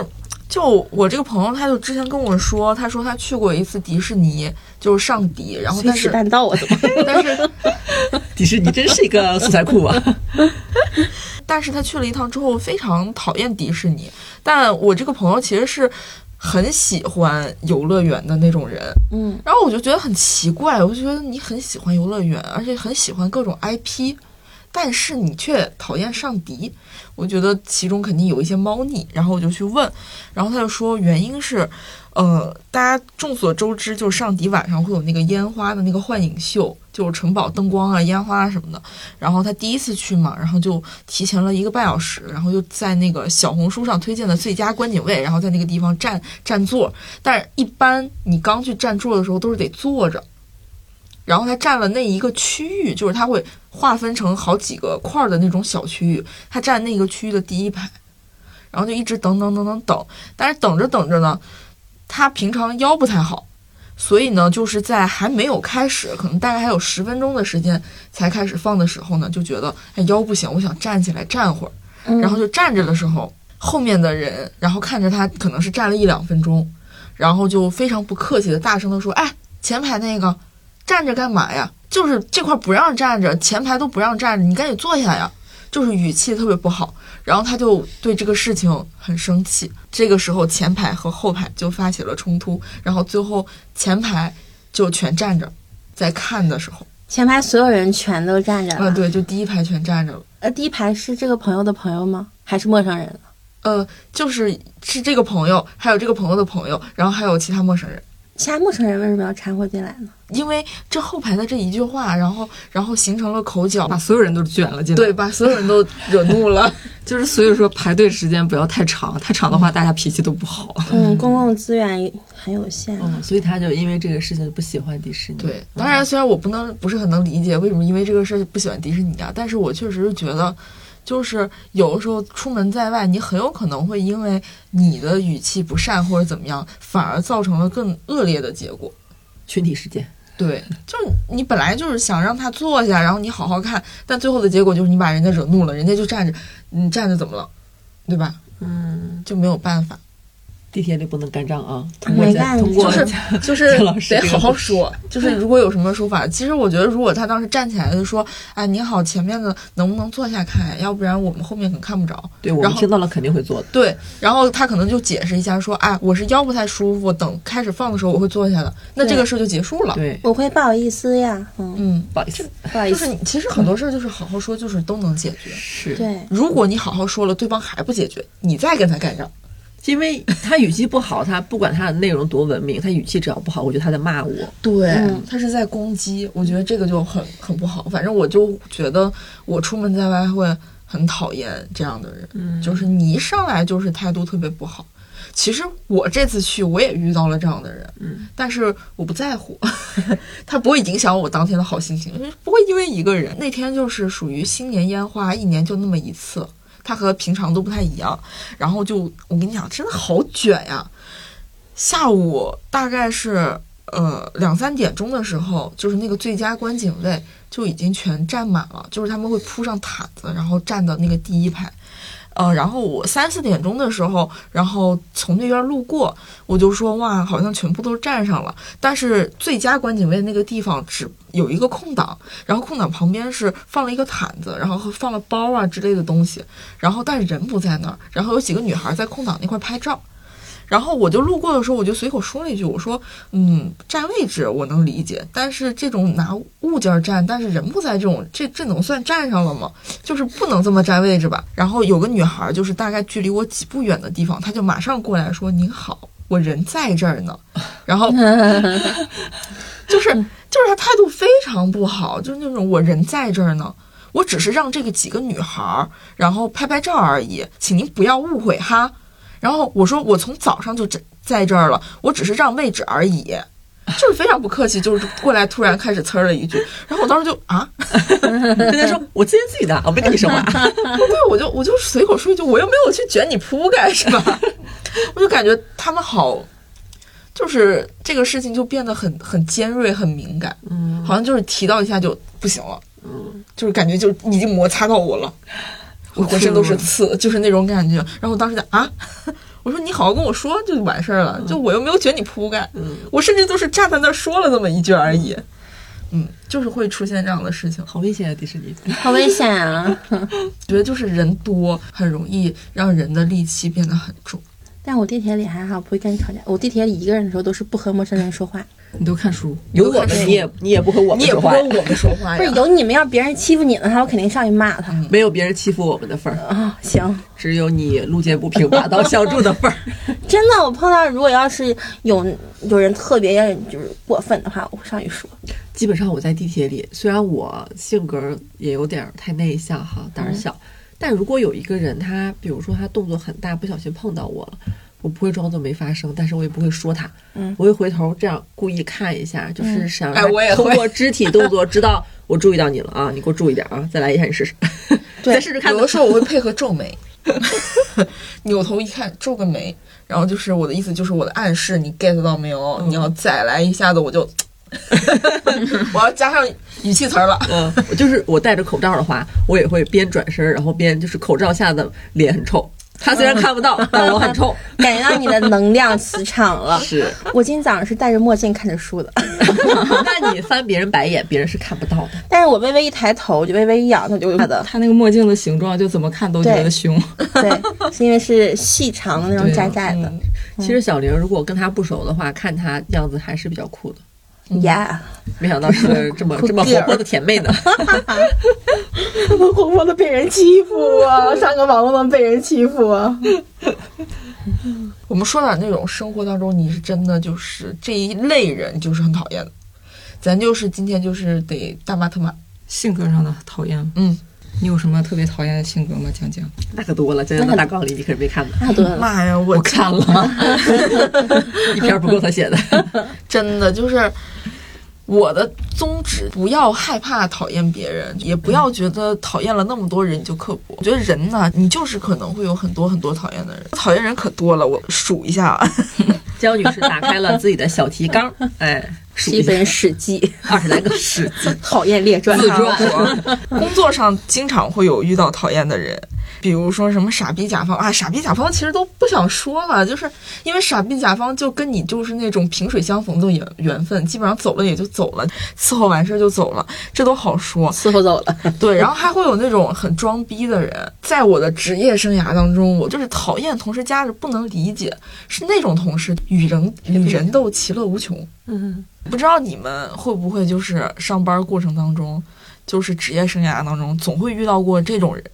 就我这个朋友，他就之前跟我说，他说他去过一次迪士尼，就是上迪，然后随但是时办到，我怎么？但是 [LAUGHS] 迪士尼真是一个素材库啊！[LAUGHS] 但是他去了一趟之后非常讨厌迪士尼，但我这个朋友其实是。很喜欢游乐园的那种人。嗯，然后我就觉得很奇怪，我就觉得你很喜欢游乐园，而且很喜欢各种 IP，但是你却讨厌上迪。我觉得其中肯定有一些猫腻，然后我就去问，然后他就说原因是，呃，大家众所周知，就是上迪晚上会有那个烟花的那个幻影秀，就是城堡灯光啊、烟花什么的。然后他第一次去嘛，然后就提前了一个半小时，然后就在那个小红书上推荐的最佳观景位，然后在那个地方占占座。但是，一般你刚去占座的时候都是得坐着，然后他占了那一个区域，就是他会划分成好几个块的那种小区域，他占那个区域的第一排，然后就一直等等等等等，但是等着等着呢，他平常腰不太好。所以呢，就是在还没有开始，可能大概还有十分钟的时间才开始放的时候呢，就觉得哎腰不行，我想站起来站会儿，嗯然后就站着的时候，后面的人然后看着他可能是站了一两分钟，然后就非常不客气的大声的说：“哎，前排那个站着干嘛呀？就是这块不让站着，前排都不让站着，你赶紧坐下呀！”就是语气特别不好，然后他就对这个事情很生气。这个时候，前排和后排就发起了冲突，然后最后前排就全站着，在看的时候，前排所有人全都站着啊、了。对，就第一排全站着了。呃，第一排是这个朋友的朋友吗？还是陌生人？呃，就是是这个朋友，还有这个朋友的朋友，然后还有其他陌生人。其他陌生人为什么要掺和进来呢？因为这后排的这一句话，然后然后形成了口角把，所有人都卷了进来。对，，把所有人都惹怒了。[LAUGHS] 就是所以说排队时间不要太长，太长的话大家脾气都不好。嗯，公共资源很有限。嗯，所以他就因为这个事情不喜欢迪士尼。对，当然虽然我不能不是很能理解为什么因为这个事儿不喜欢迪士尼啊，但是我确实是觉得，就是有的时候出门在外，你很有可能会因为你的语气不善或者怎么样，反而造成了更恶劣的结果。群体事件。对，就是你本来就是想让他坐下，然后你好好看，但最后的结果就是你把人家惹怒了，人家就站着，你站着怎么了，对吧？嗯，就没有办法。地铁里不能干仗啊！通过没干通过就是就 [LAUGHS] 是姜老师得好好说，就是如果有什么说法，其实我觉得如果他当时站起来就说，哎，你好，前面的能不能坐下看，要不然我们后面可能看不着。对我然后们听到了肯定会坐的。对，然后他可能就解释一下说，哎，我是腰不太舒服，等开始放的时候我会坐下的，那这个事儿就结束了。对，我会不好意思呀，嗯，嗯，不好意思，不好意思。就是其实很多事儿就是好好说，就是都能解决。是对，如果你好好说了，对方还不解决，你再跟他干仗。因为他语气不好，他不管他的内容多文明，他语气只要不好，我觉得他在骂我。对嗯他是在攻击，我觉得这个就很很不好。反正我就觉得我出门在外会很讨厌这样的人，嗯就是你一上来就是态度特别不好。其实我这次去我也遇到了这样的人，嗯，但是我不在乎，[LAUGHS] 他不会影响我当天的好心情，不会因为一个人。那天就是属于新年烟花，一年就那么一次，它和平常都不太一样。然后就我跟你讲，真的好卷呀！下午大概是呃两三点钟的时候，就是那个最佳观景位就已经全占满了，就是他们会铺上毯子，然后站到那个第一排。呃，然后我三四点钟的时候，然后从那边路过，我就说哇，好像全部都站上了。但是最佳观景位那个地方只有一个空档，然后空档旁边是放了一个毯子，然后放了包啊之类的东西，然后但人不在那儿，然后有几个女孩在空档那块拍照。然后我就路过的时候，我就随口说了一句，我说，嗯，占位置我能理解，但是这种拿物件占，但是人不在这种，这这能算占上了吗？就是不能这么占位置吧。然后有个女孩，就是大概距离我几步远的地方，她就马上过来说：“您好，我人在这儿呢。”然后 [LAUGHS] 就是就是她态度非常不好，就是那种我人在这儿呢。我只是让这个几个女孩儿，然后拍拍照而已，请您不要误会哈。然后我说我从早上就在在这儿了，我只是让位置而已，[LAUGHS] 就是非常不客气，就是过来突然开始呲儿了一句，然后我当时就啊，跟他说我自言自语的，我没跟你说话。[LAUGHS] 对，我就我就随口说一句，我又没有去卷你铺盖是吧？[LAUGHS] 我就感觉他们好，就是这个事情就变得很很尖锐、很敏感，嗯，好像就是提到一下就不行了，嗯，就是感觉就已经摩擦到我了，我浑身都是刺，就是那种感觉。然后我当时就啊，[LAUGHS] 我说你好好跟我说就完事儿了，就我又没有卷你铺盖，嗯，我甚至就是站在那儿说了这么一句而已，嗯，就是会出现这样的事情。好危险啊，迪士尼。好危险啊！[LAUGHS] 觉得就是人多很容易让人的戾气变得很重。但我地铁里还好，不会跟你吵架。我地铁里一个人的时候都是不和陌生人说话，你都看书，有我们你也你也不和我们说话呀，不跟我们说话呀不是？有你们要别人欺负你的话，我肯定上去骂他。没有别人欺负我们的份儿，啊、行，只有你路见不平拔刀相助的份儿。[LAUGHS] 真的，我碰到如果要是有有人特别就是过分的话，我会上去说。基本上我在地铁里，虽然我性格也有点儿太内向哈，胆儿小，但如果有一个人他，比如说他动作很大，不小心碰到我了，我不会装作没发生，但是我也不会说他，嗯我会回头这样故意看一下，就是想让他哎我也通过肢体动作知道 [LAUGHS] 我注意到你了啊，你给我注意点啊，再来一下你试试，[LAUGHS] 对再试试看有的时候我会配合皱眉，[LAUGHS] 扭头一看皱个眉，然后就是我的意思就是我的暗示，你 get 到没有？你要再来一下子，我就我要加上语气词儿了。嗯，我就是我戴着口罩的话，我也会边转身，然后边就是口罩下的脸很臭。他虽然看不到，[LAUGHS] 但我很臭。[LAUGHS] 感觉到你的能量磁场了。[LAUGHS] 是，我今天早上是戴着墨镜看着书的，那你翻别人白眼，别人是看不到的。但是我微微一抬头，就微微一仰，他就他的。他那个墨镜的形状就怎么看都觉得凶。对，是因为是细长的那种窄窄的。其实小玲如果跟他不熟的话，看他样子还是比较酷的。呀，没想到是个这么这么活泼的甜妹呢。这么活泼的被人欺负啊，[LAUGHS] 上个网都能被人欺负啊。我们说点那种生活当中你是真的就是这一类人就是很讨厌的，咱就是今天就是得大骂特骂。性格上的讨厌，嗯，你有什么特别讨厌的性格吗？讲讲，那可多了，江江的大纲里你可是没看的，那多了，妈呀，我我看了，[LAUGHS] 一篇不够他写的。[LAUGHS] 真的就是我的宗旨，不要害怕讨厌别人，也不要觉得讨厌了那么多人你就刻薄。我觉得人呢，你就是可能会有很多很多讨厌的人，讨厌人可多了，我数一下啊，[LAUGHS] 江女士打开了自己的小提纲，哎，是一本《史记 [LAUGHS]》，二十来个史记。[LAUGHS] 讨厌列传。自传 [LAUGHS] 工作上经常会有遇到讨厌的人。比如说什么傻逼甲方啊，傻逼甲方其实都不想说了，就是因为傻逼甲方就跟你就是那种萍水相逢的缘缘分，基本上走了也就走了，伺候完事儿就走了，这都好说。伺候走了，对，然后还会有那种很装逼的人，在我的职业生涯当中，我就是讨厌同事加着不能理解，是那种同事与人与人斗其乐无穷。嗯，不知道你们会不会就是上班过程当中，就是职业生涯当中，总会遇到过这种人。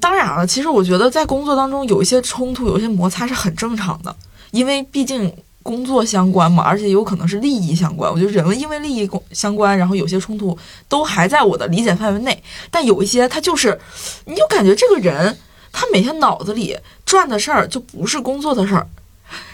当然了，其实我觉得在工作当中有一些冲突、有一些摩擦是很正常的，因为毕竟工作相关嘛，而且有可能是利益相关。我觉得人因为利益公相关，然后有些冲突都还在我的理解范围内，但有一些他就是，你就感觉这个人他每天脑子里转的事儿就不是工作的事儿，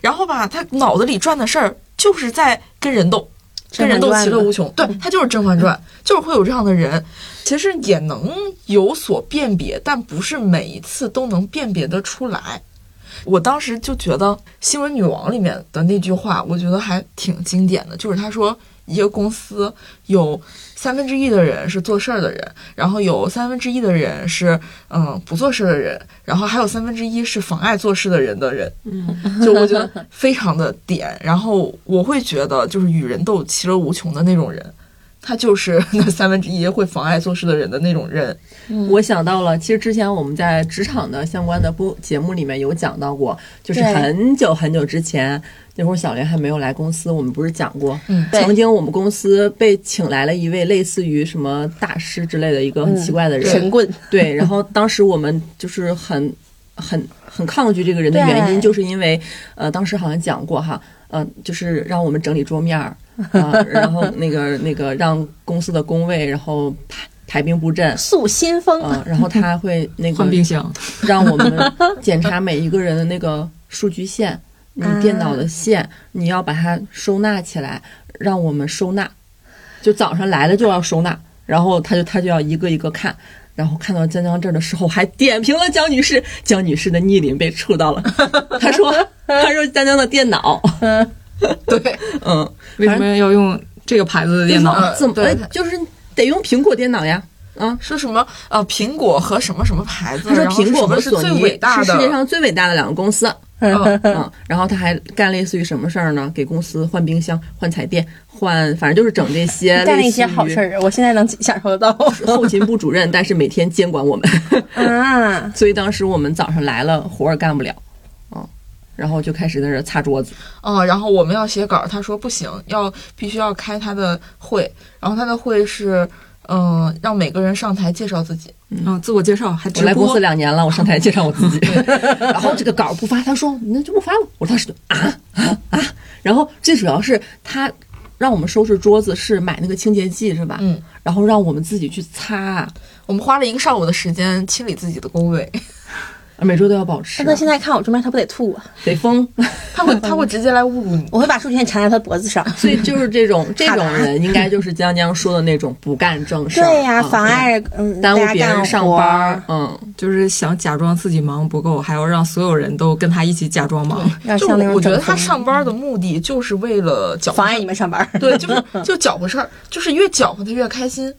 然后吧，他脑子里转的事儿就是在跟人斗。跟人斗其乐无穷，对他就是《甄嬛传》，就是会有这样的人，其实也能有所辨别，但不是每一次都能辨别得出来。我当时就觉得《新闻女王》里面的那句话，我觉得还挺经典的，就是他说一个公司有三分之一的人是做事儿的人，然后有三分之一的人是嗯不做事的人，然后还有三分之一是妨碍做事的人的人，嗯，就我觉得非常的点，然后我会觉得就是与人斗其乐无穷的那种人，他就是 [LAUGHS] 那三分之一会妨碍做事的人的那种人。我想到了，其实之前我们在职场的相关的播节目里面有讲到过，就是很久很久之前，那会儿小林还没有来公司，我们不是讲过，嗯曾经我们公司被请来了一位类似于什么大师之类的一个很奇怪的人，神棍，对，然后当时我们就是很很很抗拒这个人的原因，就是因为呃，当时好像讲过哈，呃，就是让我们整理桌面儿啊、然后那个那个让公司的工位，然后排排兵布阵。塑新风。啊、然后他还会 [LAUGHS] 那个换冰箱，让我们检查每一个人的那个数据线，你电脑的线，你要把它收纳起来，让我们收纳。就早上来了就要收纳，然后他就他就要一个一个看，然后看到江江这儿的时候还点评了江女士，江女士的逆鳞被触到了。[LAUGHS] 他说他说江江的电脑，[LAUGHS] [LAUGHS] 对，嗯，为什么要用这个牌子的电脑？嗯怎么对就是得用苹果电脑呀？啊，说什么呃苹果和什么什么牌子，他说苹果什么是最和索尼伟大的是世界上最伟大的两个公司。[LAUGHS] 嗯嗯，然后他还干类似于什么事儿呢？给公司换冰箱、换彩电、换，反正就是整这些 [LAUGHS] 干了一类似于些好事儿，我现在能享受得到后勤部主任，但是每天监管我们，啊！所以当时我们早上来了，活儿干不了。然后就开始在这儿擦桌子。哦，然后我们要写稿，他说不行，要必须要开他的会，然后他的会是，嗯、让每个人上台介绍自己。嗯，自我介绍还直播我来公司，两年了，我上台介绍我自己，[LAUGHS] 然后这个稿不发，他说那就不发了。我当时就啊啊啊！然后最主要是他让我们收拾桌子是买那个清洁剂是吧？嗯，然后让我们自己去擦，我们花了一个上午的时间清理自己的工位，每周都要保持那，他现在看我这边，他不得吐啊？得疯。[LAUGHS] 他会他会直接来侮辱你。[LAUGHS] 我会把数据线缠在他脖子上。所以就是这种 [LAUGHS] 这种人，应该就是江江说的那种不干正事儿，对呀、啊妨碍嗯耽误别人上班儿。嗯，就是想假装自己忙不够，还要让所有人都跟他一起假装忙。就我觉得他上班的目的就是为了搅和妨碍你们上班。对，就是就搅和事儿，就是越搅和他越开心。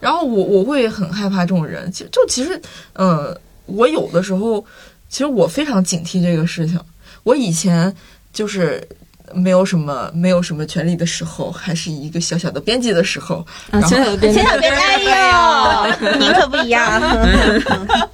然后我我会很害怕这种人，其实就其实，呃，我有的时候，其实我非常警惕这个事情。我以前就是没有什么没有什么权利的时候，还是一个小小的编辑的时候，啊，然后小小的编辑。前两天，哎呦，您可不一样。[LAUGHS]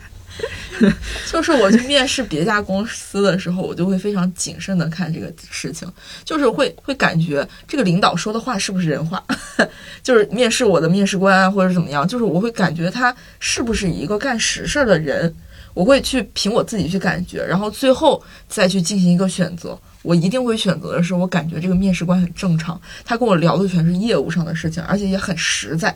就是我去面试别家公司的时候，我就会非常谨慎的看这个事情，就是会会感觉这个领导说的话是不是人话，[LAUGHS] 就是面试我的面试官啊，或者怎么样，就是我会感觉他是不是一个干实事儿的人，我会去凭我自己去感觉，然后最后再去进行一个选择。我一定会选择的是，我感觉这个面试官很正常，他跟我聊的全是业务上的事情，而且也很实在。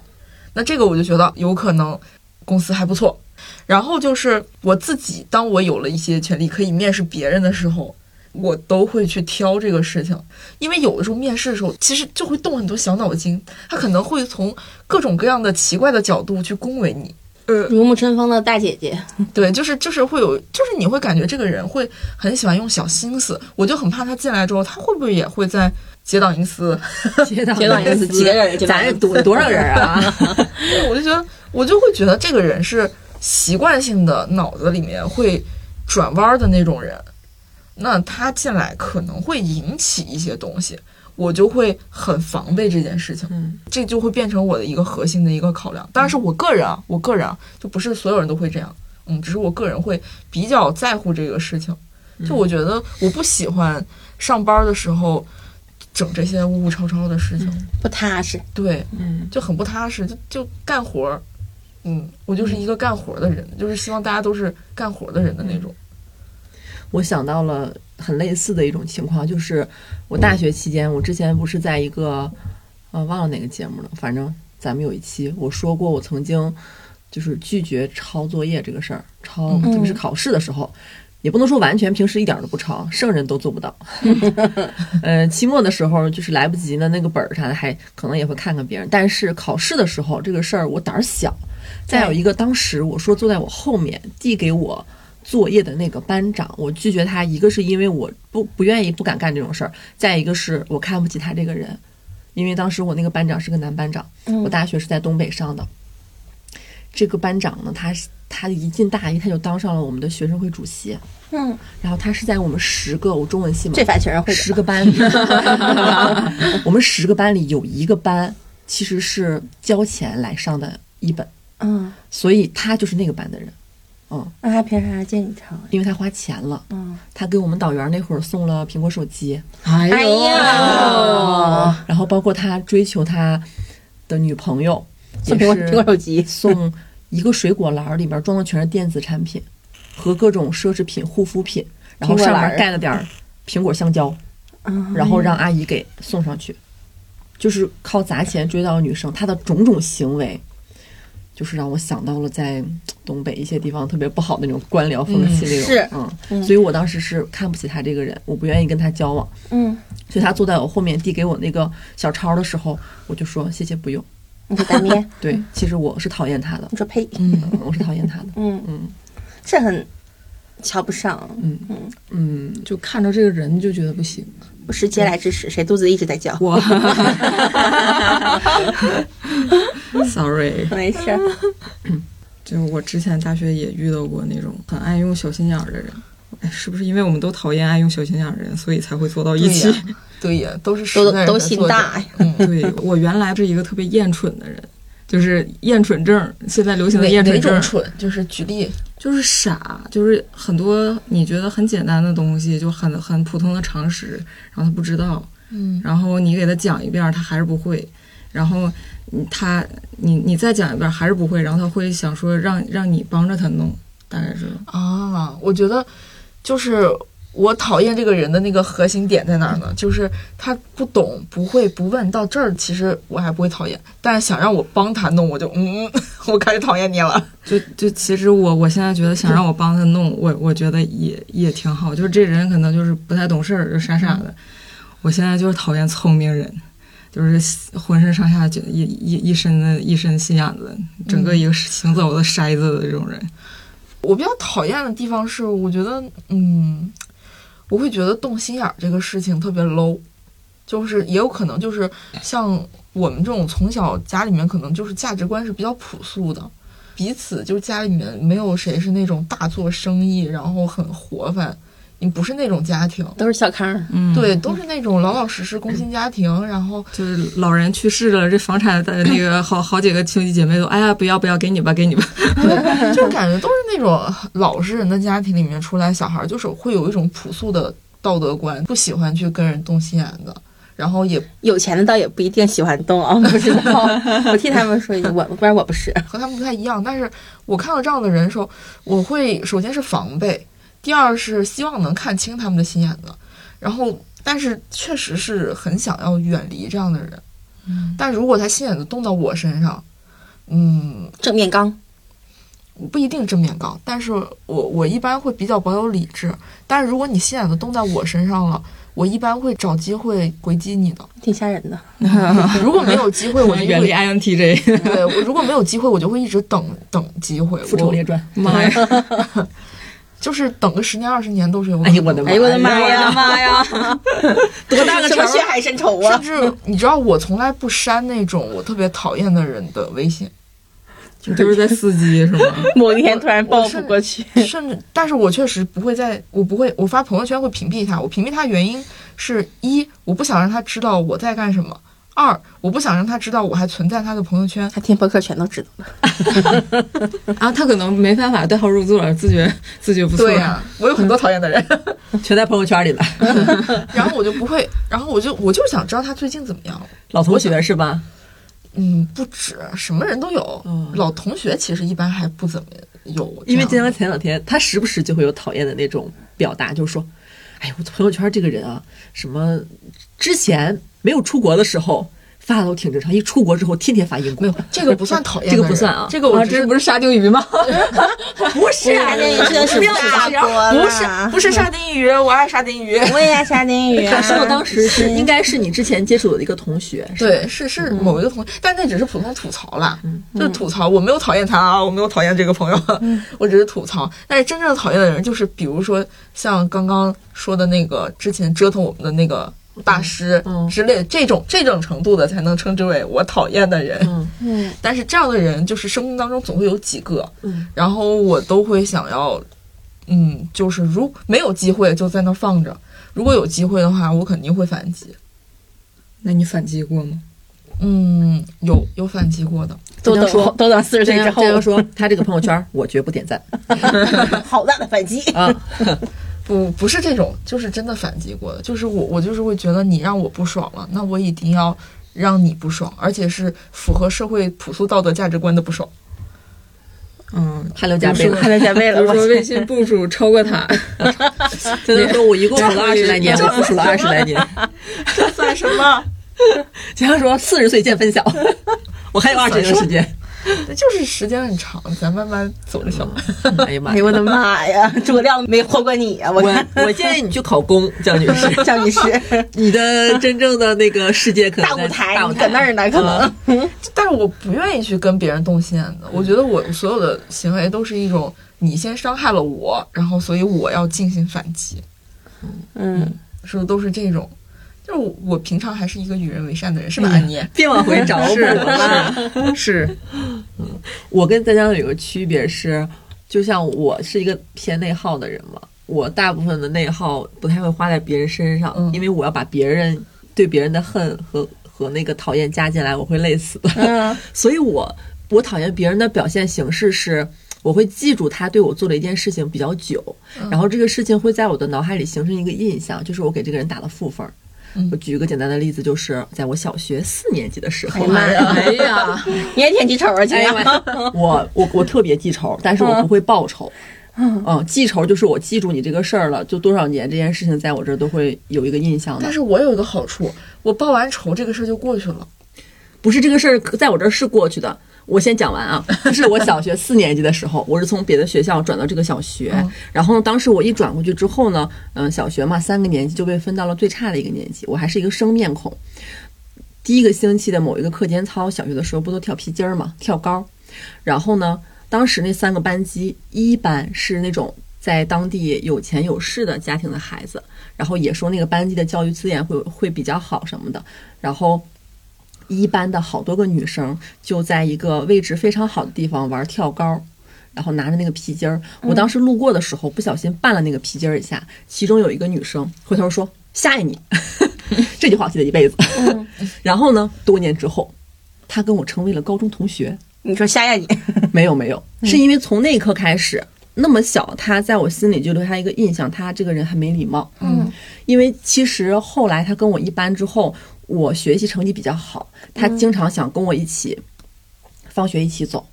那这个我就觉得有可能公司还不错。然后就是我自己，当我有了一些权利可以面试别人的时候，我都会去挑这个事情，因为有的时候面试的时候，其实就会动很多小脑筋，他可能会从各种各样的奇怪的角度去恭维你。如沐春风的大姐姐，[LAUGHS] 对，就是就是会有，就是你会感觉这个人会很喜欢用小心思，我就很怕他进来之后，他会不会也会在结党 [LAUGHS] [LAUGHS] 营私？接到接到你几个人？咱这多多少人啊？我就觉得，我就会觉得这个人是习惯性的脑子里面会转弯的那种人，那他进来可能会引起一些东西，我就会很防备这件事情。嗯，这就会变成我的一个核心的一个考量。当然是我个人啊，我个人啊，就不是所有人都会这样。嗯，只是我个人会比较在乎这个事情。就我觉得我不喜欢上班的时候整这些雾雾超超的事情，不踏实。对，嗯，就很不踏实，就就干活儿。嗯，我就是一个干活儿的人，就是希望大家都是干活儿的人的那种。我想到了很类似的一种情况，就是我大学期间，我之前不是在一个呃忘了哪个节目了，反正咱们有一期我说过，我曾经就是拒绝抄作业这个事儿，抄特别是考试的时候。也不能说完全，平时一点儿都不抄，圣人都做不到。[LAUGHS] 呃，期末的时候就是来不及呢，那个本儿啥的还可能也会看看别人，但是考试的时候这个事儿我胆儿小。再有一个，当时我说坐在我后面递给我作业的那个班长，我拒绝他，一个是因为我不不愿意、不敢干这种事儿，再一个是我看不起他这个人，因为当时我那个班长是个男班长，我大学是在东北上的。这个班长呢，他是他一进大一他就当上了我们的学生会主席，嗯，然后他是在我们十个我中文系嘛，这反会十个班。里，[LAUGHS] 我们十个班里有一个班其实是交钱来上的一本，嗯，所以他就是那个班的人，嗯，那他凭啥借你抄？因为他花钱了，嗯，他给我们导员那会儿送了苹果手机，哎哎呀，然后包括他追求他的女朋友，送苹果手机，送一个水果篮儿，里边装的全是电子产品和各种奢侈品、护肤品，然后上面盖了点儿苹果香蕉，嗯，然后让阿姨给送上去，就是靠砸钱追到女生，她的种种行为。就是让我想到了在东北一些地方特别不好的那种官僚风气那种，是嗯，嗯所以我当时是看不起他这个人，我不愿意跟他交往，嗯，所以他坐在我后面递给我那个小抄的时候，我就说谢谢不用。你给单面，对，其实我是讨厌他的你，说呸，嗯，我是讨厌他的，嗯，嗯这很瞧不上。嗯嗯嗯，就看着这个人就觉得不行。不是嗟来之食，谁肚子一直在叫？我，[LAUGHS] sorry，没事儿，就我之前大学也遇到过那种很爱用小心眼儿的人。哎，是不是因为我们都讨厌爱用小心眼儿的人，所以才会坐到一起？对呀，都是都都心大呀。嗯，对我原来是一个特别厌蠢的人，就是厌蠢症，现在流行的厌蠢症种，蠢？就是举例，就是傻，就是很多你觉得很简单的东西，就很很普通的常识，然后他不知道，嗯，然后你给他讲一遍，他还是不会，然后他你你再讲一遍还是不会，然后他会想说让让你帮着他弄，大概是啊，我觉得就是我讨厌这个人的那个核心点在哪儿呢？就是他不懂、不会、不问。到这儿，其实我还不会讨厌，但是想让我帮他弄，我就嗯，[LAUGHS] 我开始讨厌你了。就就其实我我现在觉得想让我帮他弄，我我觉得也也挺好，就是这人可能就是不太懂事儿，就傻傻的。我现在就是讨厌聪明人，就是浑身上下就一一一身的一身心眼子，整个一个行走的筛子的这种人。我比较讨厌的地方是，我觉得，嗯，我会觉得动心眼儿这个事情特别 low，就是也有可能就是像我们这种从小家里面可能就是价值观是比较朴素的，彼此就是家里面没有谁是那种大做生意，然后很活泛，你不是那种家庭。都是小康对，都是那种老老实实工薪家庭，然后就是老人去世了，这房产的那个 [LAUGHS] 好好几个兄弟姐妹都，哎呀，不要不要，给你吧，给你吧。对，就感觉都是那种老实人的家庭里面出来小孩儿，就是会有一种朴素的道德观，不喜欢去跟人动心眼子，然后也有钱的倒也不一定喜欢动啊，不知道。[LAUGHS] 我替他们说一句，我不然我不是。和他们不太一样。但是我看到这样的人的时候，我会首先是防备，第二是希望能看清他们的心眼子，然后但是确实是很想要远离这样的人。但如果他心眼子动到我身上，嗯，正面刚，不一定正面刚，但是我我一般会比较保有理智。但是如果你心眼子动在我身上了，我一般会找机会回击你的。挺吓人的。[LAUGHS] [LAUGHS] 如果没有机会，我就远离 INTJ。[LAUGHS] 对我如果没有机会，我就会一直等等机会。复仇列传，妈呀！就是等个十年二十年都是有可能。哎呦我的妈哎呦我的妈呀！妈呀！[LAUGHS] 多大个什么血海深仇啊甚！至你知道，我从来不删那种我特别讨厌的人的微信，就是在司机是吗？[LAUGHS] 某一天突然报复过去，甚至，但是我确实不会在，我不会，我发朋友圈会屏蔽他。我屏蔽他原因是一，我不想让他知道我在干什么；二，我不想让他知道我还存在他的朋友圈。他听播客全都知道了。[LAUGHS] 啊，他可能没办法对号入座，自觉自觉不错。对呀、我有很多讨厌的人，[LAUGHS] 全在朋友圈里了。[LAUGHS] 然后我就不会，然后我就我就是想知道他最近怎么样了。老同学是吧？嗯，不止，什么人都有。嗯老同学其实一般还不怎么有，因为经常前两天他时不时就会有讨厌的那种表达，就是说，哎，我朋友圈这个人啊，什么之前没有出国的时候发的都挺正常，一出国之后天天发英国，没有这个不算讨厌这，个不算啊啊，这个我这不是沙丁鱼吗？[LAUGHS] 不是沙丁鱼真的是不要大这样多不是不是沙丁鱼，我爱沙丁鱼。我也爱沙丁鱼啊！他说的当时是应该是你之前接触的一个同学，对，是是某一个同学，但那只是普通吐槽啦，就是吐槽。我没有讨厌他啊，我没有讨厌这个朋友，我只是吐槽。但是真正讨厌的人，就是比如说像刚刚说的那个之前折腾我们的那个大师嗯之类的，这种这种程度的才能称之为我讨厌的人。嗯嗯，但是这样的人，就是生命当中总会有几个，嗯然后我都会想要，嗯，就是如没有机会就在那放着，如果有机会的话，我肯定会反击。那你反击过吗？嗯，有有反击过的，都等都等四十岁之后这样这，样说，他这个朋友圈我绝不点赞 [LAUGHS] [LAUGHS] 好大的反击！啊！不不是这种，就是真的反击过的，就是我我就是会觉得你让我不爽了，那我一定要让你不爽，而且是符合社会朴素道德价值观的不爽。嗯，汗流浃背了。看到加倍了，我说微信步数超过他，[LAUGHS] 真的说我一共数了二十来年，[LAUGHS] 我复数了二十来年。这算什么？[LAUGHS] 经常说四十岁见分晓，我还有二十年的时间。[LAUGHS] 对就是时间很长，咱慢慢走着瞧。哎呀妈呀！[LAUGHS] 我的妈呀！诸葛亮没活过你呀！我我我建议你去考公，江女士，[LAUGHS] 江女士，你的真正的那个世界可能在大舞台大舞你搁那儿呢，可能。但是我不愿意去跟别人动心眼子，我觉得我所有的行为都是一种你先伤害了我，然后所以我要进行反击，嗯，是不是都是这种？就是我我平常还是一个与人为善的人，是吧，安妮？[LAUGHS] 别往回找我了。是我 [LAUGHS] 跟大家有个区别是，就像我是一个偏内耗的人嘛，我大部分的内耗不太会花在别人身上，嗯因为我要把别人对别人的恨和和那个讨厌加进来，我会累死的。嗯 [LAUGHS] 所以我我讨厌别人的表现形式是，我会记住他对我做的一件事情比较久，然后这个事情会在我的脑海里形成一个印象，就是我给这个人打了负分儿。我举一个简单的例子，就是在我小学四年级的时候，哎呀你也挺记仇啊，今天。我我我特别记仇，但是我不会报仇。嗯，记仇就是我记住你这个事儿了，就多少年这件事情在我这儿都会有一个印象的但。是我有一个好处，我报完仇这个事儿就过去了。不是这个事儿在我这儿是过去的。我先讲完啊，[LAUGHS] 就是我小学四年级的时候，我是从别的学校转到这个小学，然后呢，当时我一转过去之后呢，嗯，小学嘛，三个年级就被分到了最差的一个年级，我还是一个生面孔。第一个星期的某一个课间操，小学的时候不都跳皮筋儿嘛，跳高，然后呢，当时那三个班级，一班是那种在当地有钱有势的家庭的孩子，然后也说那个班级的教育资源会会比较好什么的，然后一班的好多个女生就在一个位置非常好的地方玩跳高，然后拿着那个皮筋儿。我当时路过的时候不小心绊了那个皮筋儿一下，其中有一个女生回头说：“吓呀你！[LAUGHS] ”这句话我记得一辈子。[LAUGHS] 然后呢，多年之后，她跟我成为了高中同学。你说吓呀你？[LAUGHS] 没有没有，是因为从那一刻开始，那么小，他在我心里就留下一个印象，他这个人很没礼貌。嗯，因为其实后来他跟我一班之后，我学习成绩比较好，他经常想跟我一起放学一起走，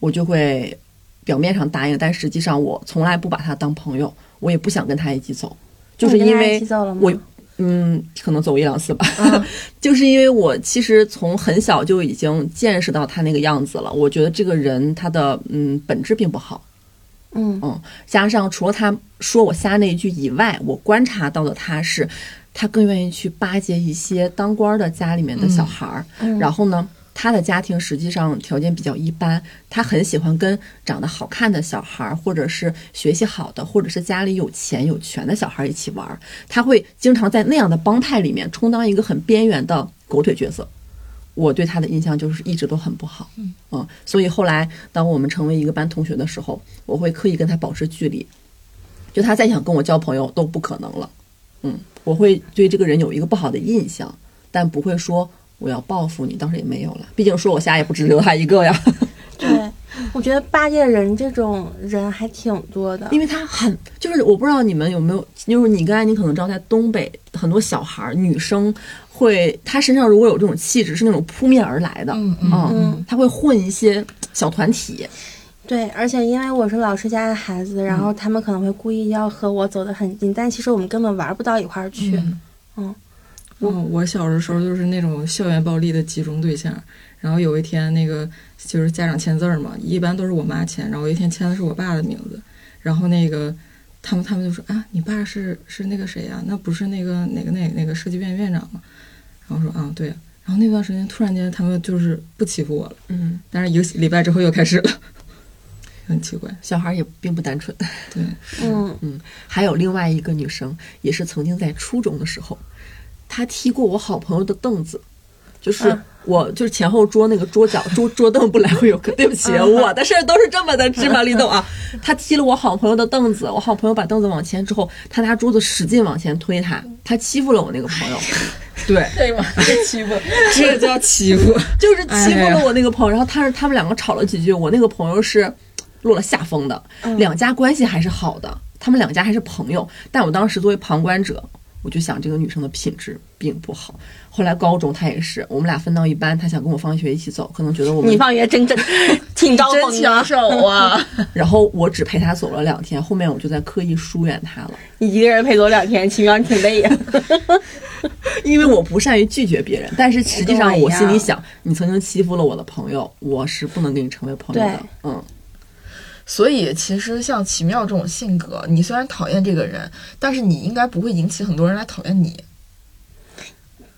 我就会表面上答应，但实际上我从来不把他当朋友，我也不想跟他一起走，就是因为我。嗯，可能走一两次吧，[LAUGHS] 就是因为我其实从很小就已经见识到他那个样子了。我觉得这个人他的嗯本质并不好，嗯。嗯，加上除了他说我瞎那一句以外，我观察到的他是，他更愿意去巴结一些当官的家里面的小孩儿，嗯然后呢。他的家庭实际上条件比较一般，他很喜欢跟长得好看的小孩儿，或者是学习好的，或者是家里有钱有权的小孩儿一起玩儿。他会经常在那样的帮派里面充当一个很边缘的狗腿角色。我对他的印象就是一直都很不好，嗯所以后来当我们成为一个班同学的时候，我会刻意跟他保持距离，就他再想跟我交朋友都不可能了，嗯，我会对这个人有一个不好的印象，但不会说我要报复你，当时也没有了，毕竟说我瞎也不只留他一个呀，[LAUGHS] 对，我觉得巴结人这种人还挺多的。因为他很就是我不知道你们有没有，就是你刚才你可能知道，在东北很多小孩儿女生会，她身上如果有这种气质，是那种扑面而来的，嗯嗯嗯他会混一些小团体，对，而且因为我是老师家的孩子，然后他们可能会故意要和我走得很近，但其实我们根本玩不到一块儿去。嗯嗯，我小的时候就是那种校园暴力的集中对象。然后有一天，那个就是家长签字儿嘛，一般都是我妈签，然后有一天签的是我爸的名字。然后那个他们他们就说啊，你爸是是那个谁呀、那不是那个哪个哪个哪个设计院院长吗？然后说啊，对呀、然后那段时间突然间他们就是不欺负我了，嗯，但是一个礼拜之后又开始了，很奇怪。小孩儿也并不单纯。对，[LAUGHS] 嗯嗯，还有另外一个女生，也是曾经在初中的时候，她踢过我好朋友的凳子，就是啊我就是前后桌那个桌角桌桌凳不来回有个，对不起，我的事儿都是这么的芝麻绿豆啊。她踢了我好朋友的凳子，我好朋友把凳子往前之后，她拿桌子使劲往前推她，她欺负了我那个朋友，对，哎呀妈，这欺负，这叫欺负。就是欺负了我那个朋友，然后他是他们两个吵了几句，我那个朋友是落了下风的，两家关系还是好的，他们两家还是朋友，但我当时作为旁观者，我就想这个女生的品质并不好。后来高中她也是，我们俩分到一班，她想跟我放学一起走，可能觉得我们你放学真真 [LAUGHS] 挺招真风的，抢手啊！[LAUGHS] 然后我只陪她走了两天，后面我就在刻意疏远她了，你一个人陪走两天，奇妙，你挺累呀。[LAUGHS] 因为我不善于拒绝别人，但是实际上我心里想，你曾经欺负了我的朋友，我是不能跟你成为朋友的，嗯。所以其实像奇妙这种性格，你虽然讨厌这个人，但是你应该不会引起很多人来讨厌你。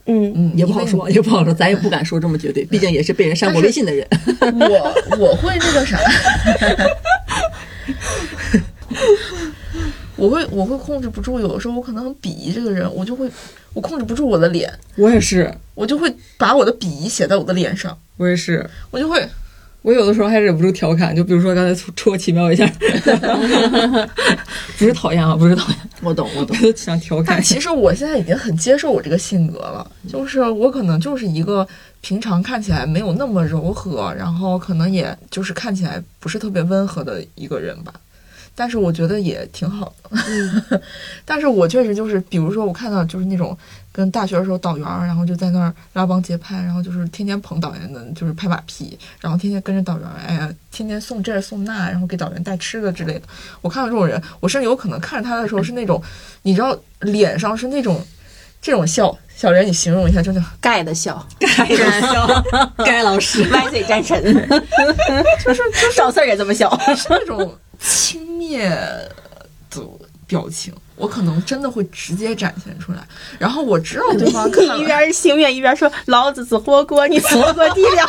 嗯，嗯，也不好说，也不好说，咱也不敢说这么绝对，毕竟也是被人删过微信的人。我我会那个啥，[LAUGHS] 我会我会控制不住，有的时候我可能很鄙夷这个人，我就会我控制不住我的脸，我也是，我就会把我的鄙夷写在我的脸上，我也是。我就会我有的时候还忍不住调侃，就比如说刚才戳奇妙一下，[LAUGHS] 不是讨厌啊，不是讨厌，我懂，我懂。就想调侃但。其实我现在已经很接受我这个性格了，就是我可能就是一个平常看起来没有那么柔和，然后可能也就是看起来不是特别温和的一个人吧。但是我觉得也挺好的。[LAUGHS] 但是我确实就是，比如说我看到就是那种跟大学的时候导员儿，然后就在那儿拉帮结派，然后就是天天捧导员的，就是拍马屁，然后天天跟着导员，哎呀，天天送这送那，然后给导员带吃的之类的。我看到这种人，我甚至有可能看着他的时候是那种，你知道脸上是那种这种笑。小人，你形容一下，就是盖的笑，盖的笑，盖老师。歪嘴沾尘，就是就是赵四儿也这么笑。是那种轻蔑的表情，我可能真的会直接展现出来。然后我知道对方看一了，[LAUGHS] 边心愿一边说：“老子吃火锅，你吃火锅底料。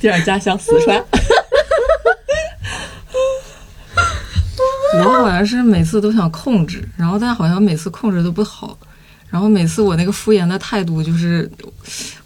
第二家乡四川，[LAUGHS] 我好像是每次都想控制，然后但好像每次控制都不好，然后每次我那个敷衍的态度就是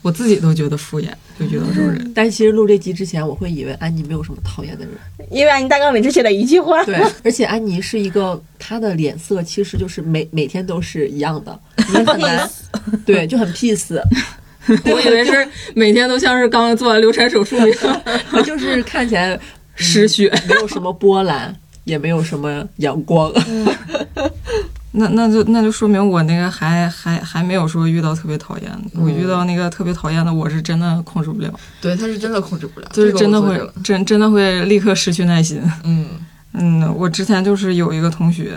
我自己都觉得敷衍，就觉得这种人。但其实录这集之前，我会以为安妮没有什么讨厌的人。”因为安妮大纲里只写了一句话。对，而且安妮是一个，她的脸色其实就是每每天都是一样的，你很难，[LAUGHS] 对，就很 peace，[LAUGHS] 我以为是每天都像是刚做完流产手术一样 [LAUGHS] 就是看起来失血。没有什么波澜，也没有什么阳光。那那就那就说明我那个还还还没有说遇到特别讨厌的，我遇到那个特别讨厌的，我是真的控制不了，对，他是真的控制不了，就是真的会真真的会立刻失去耐心。嗯嗯，我之前就是有一个同学，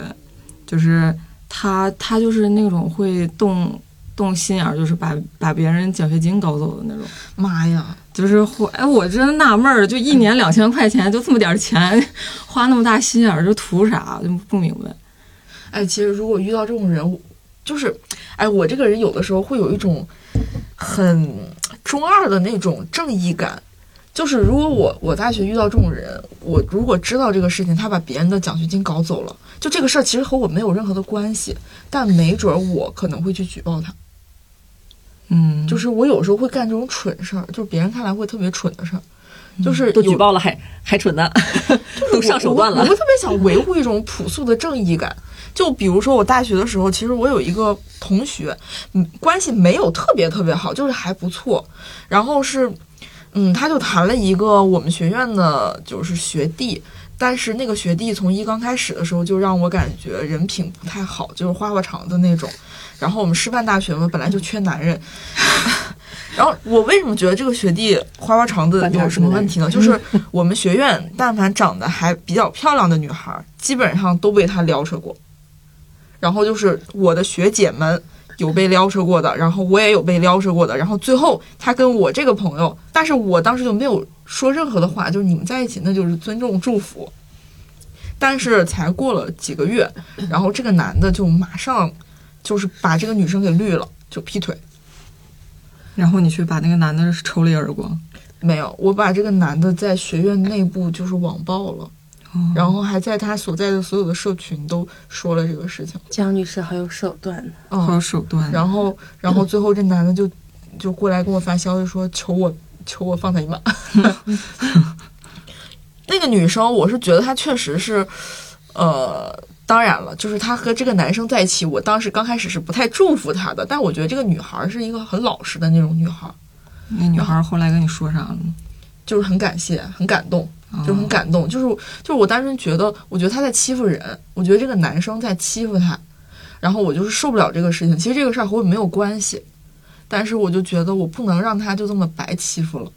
就是他他就是那种会动动心眼儿，就是把把别人奖学金搞走的那种。妈呀，就是会，哎，我真纳闷儿，就一年两千块钱，就这么点儿钱，[LAUGHS] 花那么大心眼儿，就图啥？就不明白。哎，其实如果遇到这种人，我就是，哎，我这个人有的时候会有一种很中二的那种正义感。就是如果我我大学遇到这种人，我如果知道这个事情，他把别人的奖学金搞走了，就这个事儿其实和我没有任何的关系，但没准儿我可能会去举报他。嗯，就是我有时候会干这种蠢事儿，就是别人看来会特别蠢的事儿，就是都举报了还还蠢呢，[LAUGHS] 都上手段了我。会特别想维护一种朴素的正义感。就比如说我大学的时候，其实我有一个同学，嗯，关系没有特别特别好，就是还不错。然后是，嗯，他就谈了一个我们学院的，就是学弟。但是那个学弟从一刚开始的时候就让我感觉人品不太好，就是花花肠子那种。然后我们师范大学嘛，本来就缺男人。[LAUGHS] 然后我为什么觉得这个学弟花花肠子有什么问题呢？就是我们学院但凡长得还比较漂亮的女孩，基本上都被他撩扯过。然后就是我的学姐们有被撩扯过的，然后我也有被撩扯过的。然后最后他跟我这个朋友，但是我当时就没有说任何的话，就是你们在一起那就是尊重祝福。但是才过了几个月，然后这个男的就马上就是把这个女生给绿了，就劈腿。然后你去把那个男的抽了一耳光，没有，我把这个男的在学院内部就是网暴了，哦然后还在他所在的所有的社群都说了这个事情。江女士好有手段，好有嗯，手段。然后然后最后这男的就就过来跟我发消息说求我求我放他一马。[LAUGHS] 那个女生，我是觉得她确实是，呃，当然了，就是她和这个男生在一起，我当时刚开始是不太祝福她的，但我觉得这个女孩是一个很老实的那种女孩，那女孩后来跟你说啥了吗？就是很感谢，很感动。哦就很感动，就是就是我单纯觉得，我觉得他在欺负人，我觉得这个男生在欺负他，然后我就是受不了这个事情。其实这个事儿和我没有关系，但是我就觉得我不能让他就这么白欺负了，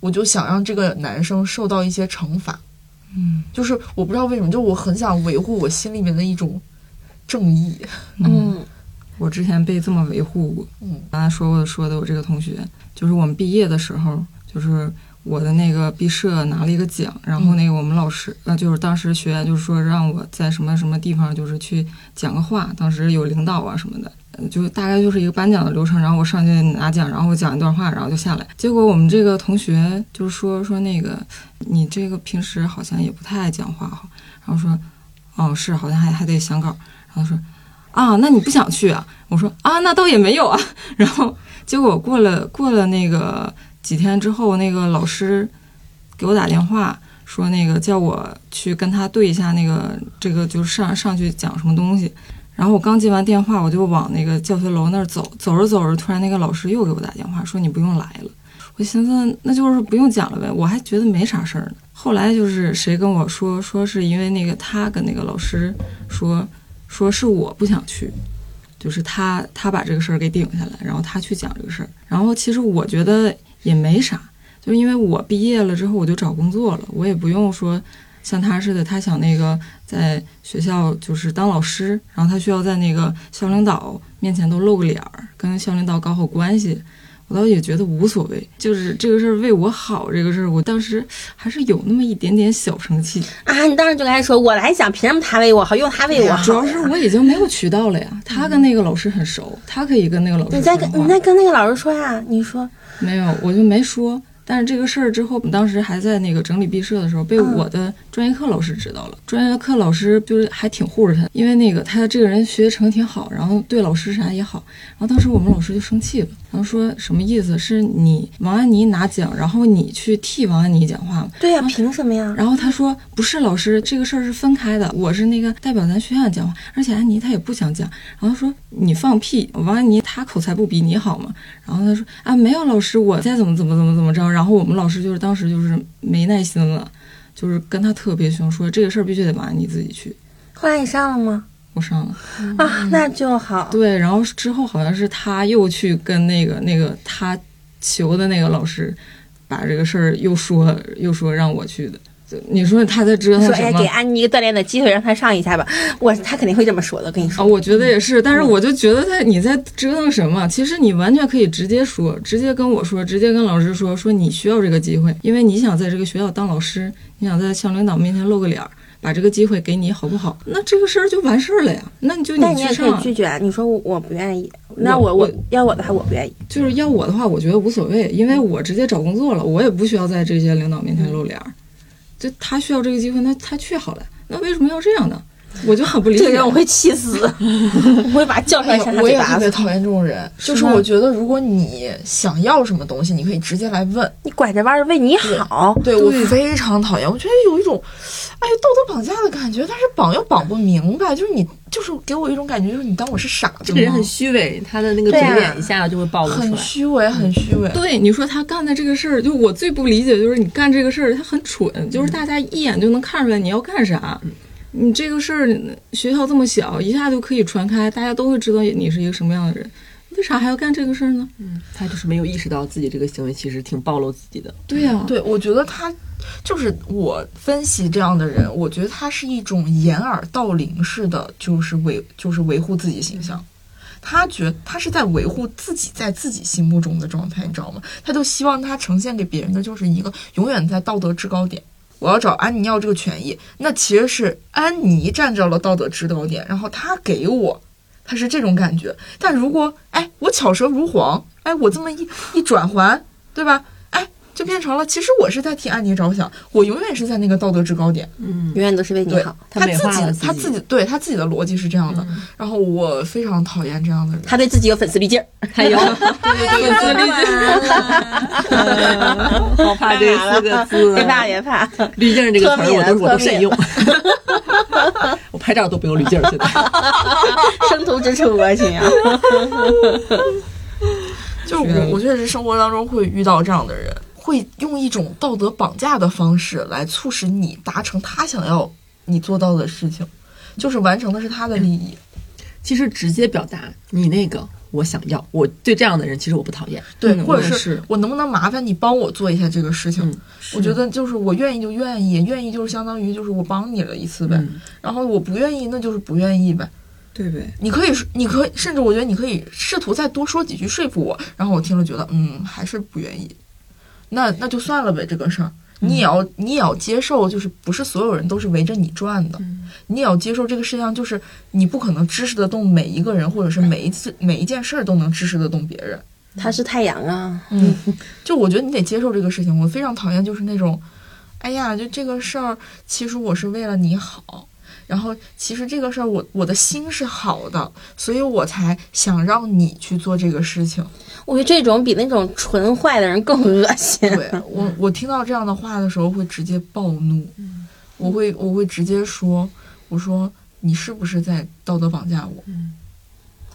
我就想让这个男生受到一些惩罚。嗯，就是我不知道为什么，就我很想维护我心里面的一种正义。嗯，[LAUGHS] 我之前被这么维护过。嗯刚才说过说的，我这个同学，就是我们毕业的时候，就是我的那个毕设拿了一个奖，然后那个我们老师，呃，就是当时学院就是说让我在什么什么地方，就是去讲个话，当时有领导啊什么的，就大概就是一个颁奖的流程，然后我上去拿奖，然后我讲一段话，然后就下来。结果我们这个同学就是说说那个你这个平时好像也不太爱讲话哈，然后说哦是，好像还还得想稿，然后说啊，那你不想去啊？我说啊，那倒也没有啊。[LAUGHS] 然后结果过了过了那个几天之后，那个老师给我打电话说，那个叫我去跟他对一下那个这个就是上上去讲什么东西。然后我刚接完电话，我就往那个教学楼那儿走，走着走着，突然那个老师又给我打电话说你不用来了。我寻思那就是不用讲了呗，我还觉得没啥事儿呢。后来就是谁跟我说，说是因为那个他跟那个老师说，说是我不想去，就是他他把这个事儿给顶下来，然后他去讲这个事儿。然后其实我觉得也没啥，就是因为我毕业了之后我就找工作了，我也不用说像他似的，他想那个在学校就是当老师，然后他需要在那个校领导面前都露个脸儿，跟校领导搞好关系。我倒也觉得无所谓，就是这个事儿为我好，这个事儿我当时还是有那么一点点小生气。啊，你当时就跟他说，我来想，凭什么他为我好，用他为我好呀？主要是我已经没有渠道了呀，[LAUGHS] 他跟那个老师很熟，他可以跟那个老师你再跟你再跟那个老师说呀，你说没有，我就没说。但是这个事儿之后，我们当时还在那个整理毕设的时候，被嗯我的专业课老师知道了。专业课老师就是还挺护着他，因为那个他这个人学习成绩挺好，然后对老师啥也好。然后当时我们老师就生气了，然后说什么意思？是你王安妮拿奖，然后你去替王安妮讲话吗？对呀、凭什么呀？然后他说不是老师，这个事儿是分开的，我是那个代表咱学院讲话，而且安妮她也不想讲。然后说你放屁，王安妮她口才不比你好吗？然后他说啊没有老师，我再怎么怎么怎么怎么着。然后我们老师就是当时就是没耐心了，就是跟他特别凶，说这个事儿必须得王安妮自己去。后来你上了吗？我上了，啊，那就好。对，然后之后好像是他又去跟那个那个他求的那个老师，把这个事儿又说又说让我去的。你说他在折腾说哎，给安妮一个锻炼的机会，让她上一下吧。我他肯定会这么说的，跟你啊，说。我觉得也是，但是我就觉得在你在折腾什么？其实你完全可以直接说，直接跟我说，直接跟老师说，说你需要这个机会，因为你想在这个学校当老师，你想在校领导面前露个脸儿，把这个机会给你，好不好？那这个事儿就完事儿了呀。那你就但你也可以去上，拒绝啊，你说我我不愿意，那我我我我要我的话我不愿意。就是要我的话，我觉得无所谓，因为我直接找工作了，我也不需要在这些领导面前露脸儿。就他需要这个机会，那他去好了。那为什么要这样呢？我就很不理解。这个人我会气死，[LAUGHS] 我会把他叫出来扇他我也。特别讨厌这种人，就是我觉得如果你想要什么东西，你可以直接来问。你拐着弯儿为你好，对我非常讨厌，我觉得有一种，哎，道德绑架的感觉，但是绑又绑不明白，就是你就是给我一种感觉，就是你当我是傻子吗？这个人很虚伪，他的那个嘴脸一下就会暴露出很。虚伪，很虚伪。对，你说他干的这个事儿，就我最不理解，就是你干这个事儿，他很蠢，就是大家一眼就能看出来你要干啥。你这个事儿，学校这么小，一下就可以传开，大家都会知道你是一个什么样的人，为啥还要干这个事儿呢？嗯他就是没有意识到自己这个行为其实挺暴露自己的。对呀、对，我觉得他就是我分析这样的人，我觉得他是一种掩耳盗铃式的，就是维就是维护自己形象。他觉他是在维护自己在自己心目中的状态，你知道吗？他就希望他呈现给别人的就是一个永远在道德制高点。我要找安妮要这个权益，那其实是安妮占着了道德指导点，然后他给我，他是这种感觉。但如果哎，我巧舌如簧，哎，我这么一一转环，对吧？哎，就变成了，其实我是在替安妮着想，我永远是在那个道德制高点。嗯，永远都是为你好。，他自己他自己对他自己的逻辑是这样的，嗯然后我非常讨厌这样的人。他对自己有粉丝滤镜儿，还有粉丝滤镜，好怕这四个字别怕啊！别怕，[LAUGHS] 滤镜这个词儿，我都我都慎用。我拍照都不用滤镜，现在。[LAUGHS] 生图之处恶心啊！[LAUGHS] 就是我，我确实生活当中会遇到这样的人，会用一种道德绑架的方式来促使你达成他想要你做到的事情，就是完成的是他的利益。其实直接表达你那个我想要，我对这样的人其实我不讨厌。对，嗯或者是我能不能麻烦你帮我做一下这个事情？嗯我觉得就是我愿意就愿意，愿意就是相当于就是我帮你了一次呗。嗯然后我不愿意，那就是不愿意呗。对呗？你可以，你可以，甚至我觉得你可以试图再多说几句说服我，然后我听了觉得，嗯，还是不愿意，那那就算了呗，这个事儿。你也要，你也要接受，就是不是所有人都是围着你转的，你也要接受这个世界上，就是你不可能支持得动每一个人，或者是每一次每一件事儿都能支持得动别人。他是太阳啊，嗯，就我觉得你得接受这个事情。我非常讨厌就是那种，哎呀，就这个事儿，其实我是为了你好，然后其实这个事儿我我的心是好的，所以我才想让你去做这个事情。我觉得这种比那种纯坏的人更恶心。对我，我听到这样的话的时候会直接暴怒，我会我会直接说，我说你是不是在道德绑架我？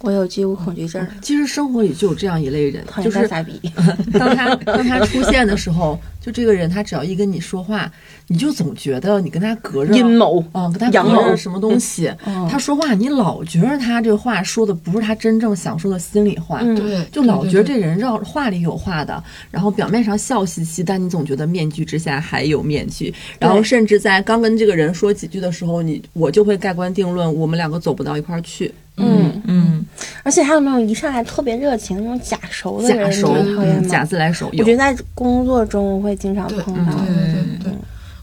我有居无恐惧症，其实生活里就有这样一类人，就是傻逼。[LAUGHS] 当他当他出现的时候，就这个人他只要一跟你说话，你就总觉得你跟他隔着阴谋嗯，跟他隔着什么东西。嗯他说话，你老觉得他这话说的不是他真正想说的心里话。嗯对，就老觉得这人绕话里有话的，然后表面上笑嘻嘻，但你总觉得面具之下还有面具。然后甚至在刚跟这个人说几句的时候，你我就会盖棺定论，我们两个走不到一块儿去。嗯，嗯，而且还有那种一上来特别热情那种假熟的人，假熟你，讨厌？假自来熟我觉。得在工作中会经常对碰到。对对对对，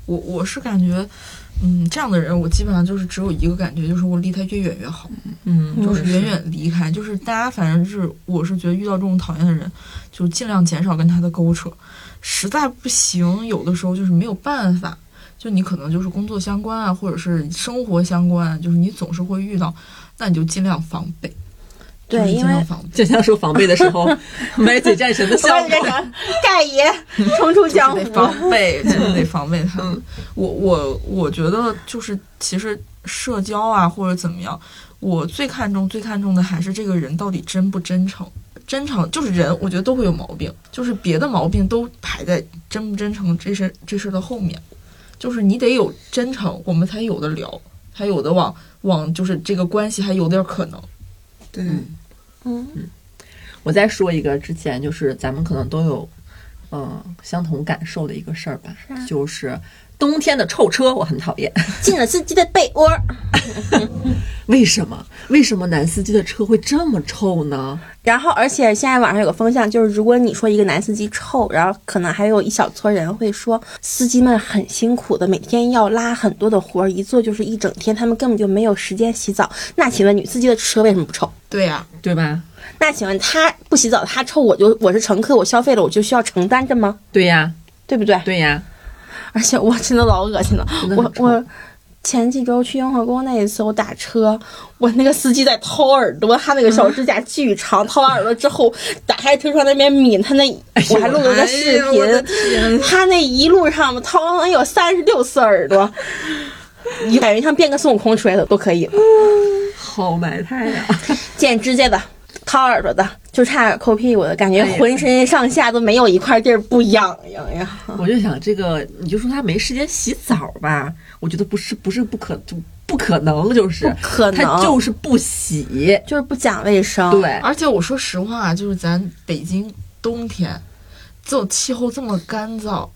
我我是感觉，嗯，这样的人我基本上就是只有一个感觉，就是我离他越远越好，嗯，就是远远离开。就是大家反正是，我是觉得遇到这种讨厌的人，就尽量减少跟他的勾扯。实在不行，有的时候就是没有办法，就你可能就是工作相关啊，或者是生活相关，就是你总是会遇到，那你就尽量防备。就是对，因为。就像说防备的时候，[LAUGHS] 买嘴战神的效果盖爷冲出江得湖。防备，真的得防备他。嗯我我我觉得就是其实社交啊或者怎么样，我最看重最看重的还是这个人到底真不真诚。真诚就是人，我觉得都会有毛病，就是别的毛病都排在真不真诚这事这事的后面。就是你得有真诚，我们才有的聊，才有的往往就是这个关系还有点可能。对，嗯，嗯。我再说一个之前就是咱们可能都有，嗯、相同感受的一个事儿吧，就是冬天的臭车，我很讨厌。[LAUGHS] 进了司机的被窝。为什么？为什么男司机的车会这么臭呢？然后，而且现在网上有个风向，就是如果你说一个男司机臭，然后可能还有一小撮人会说司机们很辛苦的，每天要拉很多的活儿，一坐就是一整天，他们根本就没有时间洗澡。那请问女司机的车为什么不臭？对呀、对吧？那请问他不洗澡，他臭，我就我是乘客，我消费了，我就需要承担着吗？对呀，对不对？对呀，而且我真的老恶心了，我我。前几周去雍和宫那一次，我打车，我那个司机在掏耳朵，他那个小指甲巨长，掏完耳朵之后，打开车窗那边抿他那，我还录了个视频，他那一路上掏了有三十六次耳朵，感觉像变个孙悟空出来的都可以，好埋汰呀！剪指甲的，掏耳朵的，就差点抠屁股的，感觉浑身上下都没有一块地儿不痒痒呀。我就想这个，你就说他没时间洗澡吧？我觉得不是，不是不可，就不可能，就是不可能他就是不洗。就是不讲卫生，对，而且我说实话，就是咱北京冬天，这种气候这么干燥，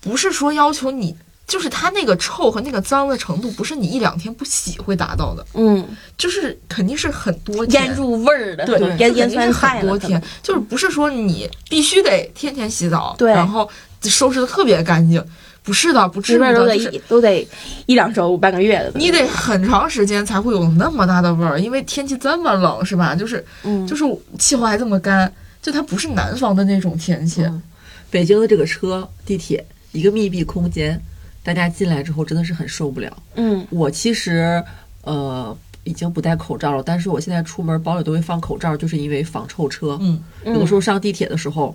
不是说要求你，就是它那个臭和那个脏的程度，不是你一两天不洗会达到的，嗯，就是肯定是很多天腌入味儿的，对，腌就腌很多天，就是不是说你必须得天天洗澡，对然后收拾的特别干净，不是的，不至于都得就是都得一两周半个月的，你得很长时间才会有那么大的味儿，因为天气这么冷，是吧？就是嗯，就是气候还这么干，就它不是南方的那种天气。嗯北京的这个车、地铁一个密闭空间，大家进来之后真的是很受不了。嗯我其实呃已经不戴口罩了，但是我现在出门包里都会放口罩，就是因为防臭车。嗯，有的时候上地铁的时候，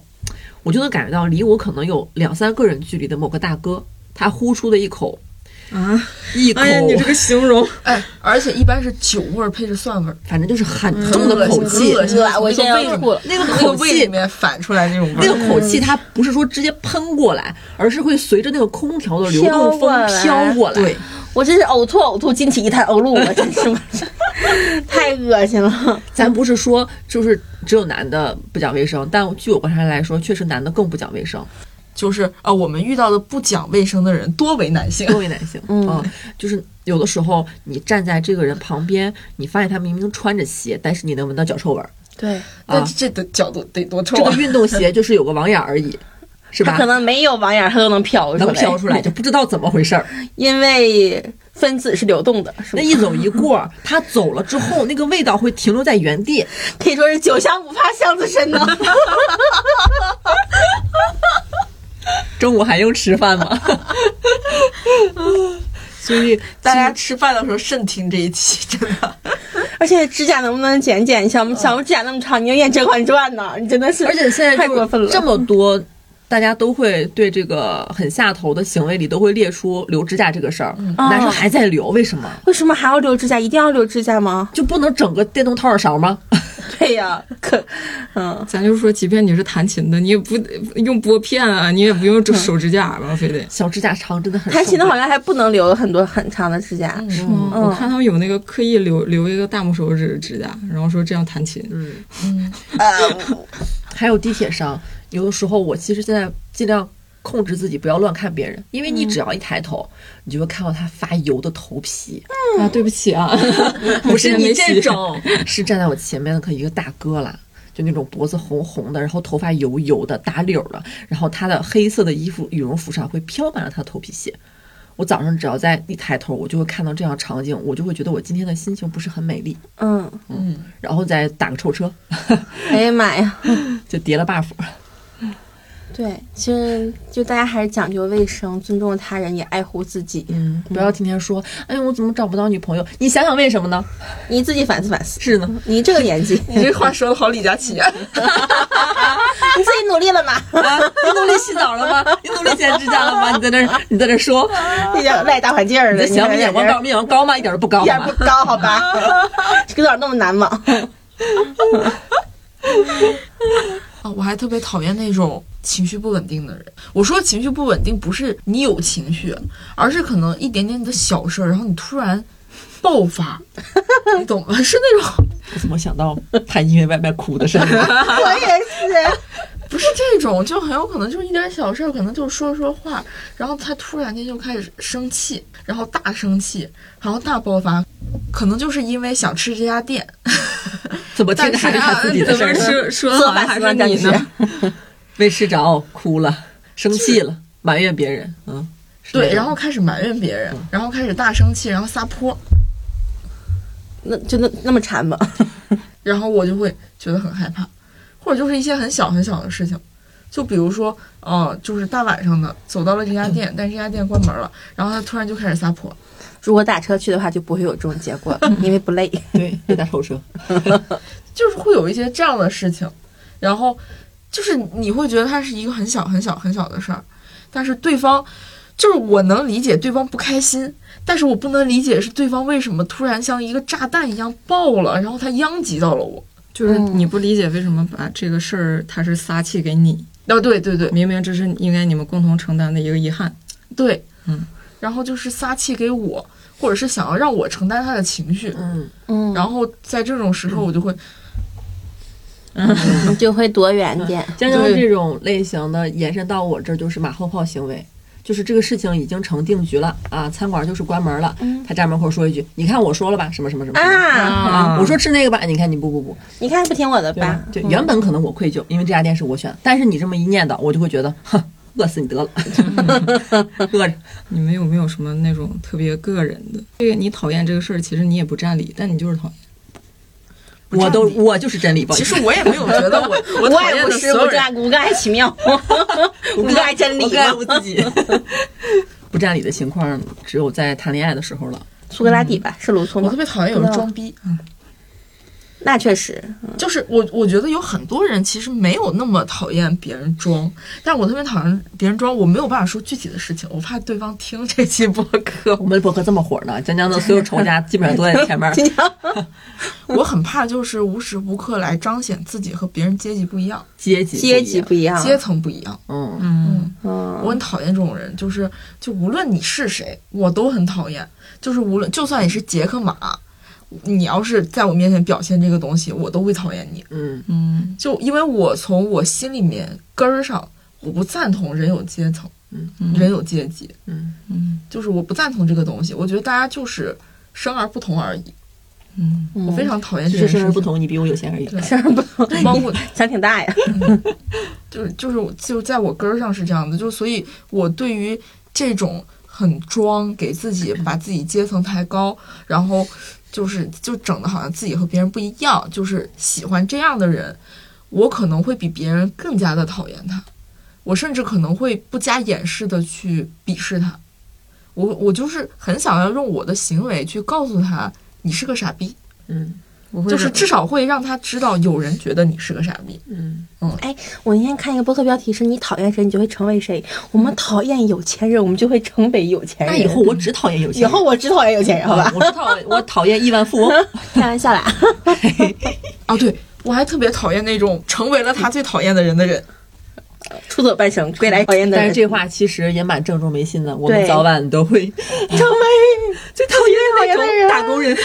我就能感觉到离我可能有两三个人距离的某个大哥，他呼出的一口啊，一口，哎呀，你这个形容，哎，而且一般是酒味儿配着蒜味儿，反正就是很很重的口气。很恶心呃我现在要吐了，那个那个口气胃里面反出来那种味儿。那个口气，它不是说直接喷过来，而是会随着那个空调的流动风飘过来。对，我真是呕吐呕吐，惊起一滩呕露，我真是。[LAUGHS] 太恶心了。咱不是说就是只有男的不讲卫生，但据我观察来说，确实男的更不讲卫生，就是呃，我们遇到的不讲卫生的人多为男性。多为男性。[LAUGHS] 嗯就是有的时候你站在这个人旁边，你发现他明明穿着鞋，但是你能闻到脚臭味儿。对，那啊这的角度得多臭啊！这个运动鞋 [LAUGHS] 就是有个网眼儿而已，是吧他可？能没有网眼儿，他都能飘出来，能飘出来，就不知道怎么回事儿。[LAUGHS] 因为分子是流动的，是吧那一走一过，他走了之后，那个味道会停留在原地。可以说是酒香不怕巷子深呢。[LAUGHS] 中午还用吃饭吗？[LAUGHS] 所以大家吃饭的时候慎听这一期，真的。而且指甲能不能剪剪？小小拇指甲那么长，你要演《甄嬛传》呢？你真的是，而且现在太过分了。这么多，大家都会对这个很下头的行为里都会列出留指甲这个事儿，男生还在留，为什么？为什么还要留指甲？一定要留指甲吗？就不能整个电动掏耳勺吗？[LAUGHS] 对呀，可，嗯，咱就说，即便你是弹琴的，你也不用拨片啊，你也不用手指甲吧，非得小指甲长真的很。弹琴的好像还不能留很多很长的指甲，是吗？我看他们有那个刻意留留一个大拇手指指甲，然后说这样弹琴。嗯嗯，呃，还有地铁上，有的时候我其实现在尽量。控制自己不要乱看别人，因为你只要一抬头，你就会看到他发油的头皮。啊，对不起啊，[LAUGHS] 不是你这种，[LAUGHS] 是站在我前面的可一个大哥啦，就那种脖子红红的，然后头发油油的打绺的，然后他的黑色的衣服羽绒服上会飘满了他的头皮屑。我早上只要在一抬头，我就会看到这样场景，我就会觉得我今天的心情不是很美丽。嗯嗯，然后再打个臭车。[LAUGHS] 哎呀妈呀，就叠了 buff。对，其实就大家还是讲究卫生，尊重他人，也爱护自己。嗯，不要天天说，哎呀，我怎么找不到女朋友？你想想为什么呢？你自己反思反思。是呢，你这个年纪，[LAUGHS] 你这话说的好，李佳琦啊！[LAUGHS] 你自己努力了吗？啊，[LAUGHS] 你努力洗澡了吗？你努力剪指甲了吗？你在那，你在那说，你赖大环境的，行，你眼光高，眼光高吗？一点都不高，一点不高，好吧？这有点那么难吗？啊，我还特别讨厌那种情绪不稳定的人。我说情绪不稳定，不是你有情绪，而是可能一点点的小事儿，然后你突然爆发，[LAUGHS] 你懂吗？是那种。我怎么想到他因为外卖哭的声音？[LAUGHS] 我也是，不是这种，就很有可能就是一点小事儿，可能就说说话，然后他突然间就开始生气，然后大生气，然后大爆发，可能就是因为想吃这家店。怎么听着还是他自己的事儿？说说的还是你呢？没吃着，哭了，生气了，埋怨别人。嗯，对，然后开始埋怨别人，然后开始大生气，然后撒泼。那就那那么馋吗？[LAUGHS] 然后我就会觉得很害怕，或者就是一些很小很小的事情，就比如说，呃，就是大晚上的走到了这家店，但是这家店关门了，然后他突然就开始撒泼。如果打车去的话，就不会有这种结果，因为不累。对，别打臭车，[LAUGHS] 就是会有一些这样的事情，然后就是你会觉得它是一个很小很小很小的事儿，但是对方就是我能理解对方不开心，但是我不能理解是对方为什么突然像一个炸弹一样爆了，然后他殃及到了我，就是你不理解为什么把这个事儿他是撒气给你，哦，对对对，明明这是应该你们共同承担的一个遗憾，对，嗯。然后就是撒气给我，或者是想要让我承担他的情绪，嗯。嗯，然后在这种时候我就会，嗯，[LAUGHS] 就会躲远点。[LAUGHS] 江江这种类型的延伸到我这儿就是马后炮行为，就是这个事情已经成定局了啊，餐馆就是关门了，他站门口说一句：“你看我说了吧，什么什么什么啊，我说吃那个吧，你看你不不不，你看不听我的吧？就原本可能我愧疚，因为这家店是我选的，但是你这么一念叨，我就会觉得，哼。”饿死你得了，[LAUGHS] 饿着。你们有没有什么那种特别个人的？这个你讨厌这个事儿，其实你也不占理，但你就是讨厌。我都我就是真理。其实我也没有觉得我 [LAUGHS] 我也不是所有人，[LAUGHS] 无爱奇妙，无爱真理，无爱我自己。[LAUGHS] 不占理的情况，只有在谈恋爱的时候了。苏格拉底吧，是卢梭吗？我特别讨厌有人装逼。嗯。那确实，就是我，我觉得有很多人其实没有那么讨厌别人装，但我特别讨厌别人装。我没有办法说具体的事情，我怕对方听这期播客。我们播客这么火呢，江江的所有仇家基本上都在前面。[LAUGHS] 我很怕就是无时无刻来彰显自己和别人阶级不一样，阶级阶级不一样，阶层不一样。嗯嗯嗯，我很讨厌这种人，就是就无论你是谁，我都很讨厌。就是无论就算你是杰克马。你要是在我面前表现这个东西，我都会讨厌你。嗯嗯，就因为我从我心里面根儿上，我不赞同人有阶层，嗯，人有阶级，嗯嗯，就是我不赞同这个东西。我觉得大家就是生而不同而已。嗯，我非常讨厌这件事。生而不同，你比我有钱而已。生而不同，包括想挺大呀。[LAUGHS] 就是就是就在我根儿上是这样的，就所以我对于这种很装，给自己把自己阶层抬高，然后。就是就整的好像自己和别人不一样，就是喜欢这样的人，我可能会比别人更加的讨厌他，我甚至可能会不加掩饰的去鄙视他，我我就是很想要用我的行为去告诉他你是个傻逼，嗯。我会就是至少会让他知道有人觉得你是个傻逼。嗯，哎我那天看一个播客标题是“你讨厌谁，你就会成为谁”。我们讨厌有钱人，我们就会成为有钱人。那以后我只讨厌有钱人。以后我只讨厌有钱人，好吧？我只讨厌我讨厌亿万富翁。[LAUGHS] 开玩笑啦。啊，[LAUGHS] 对我还特别讨厌那种成为了他最讨厌的人的人。出走半生，归来 [LAUGHS] 讨厌的人。但是这话其实也蛮正中眉心的，我们早晚都会 [LAUGHS] 成为 [LAUGHS] 最讨厌讨厌的人打工人。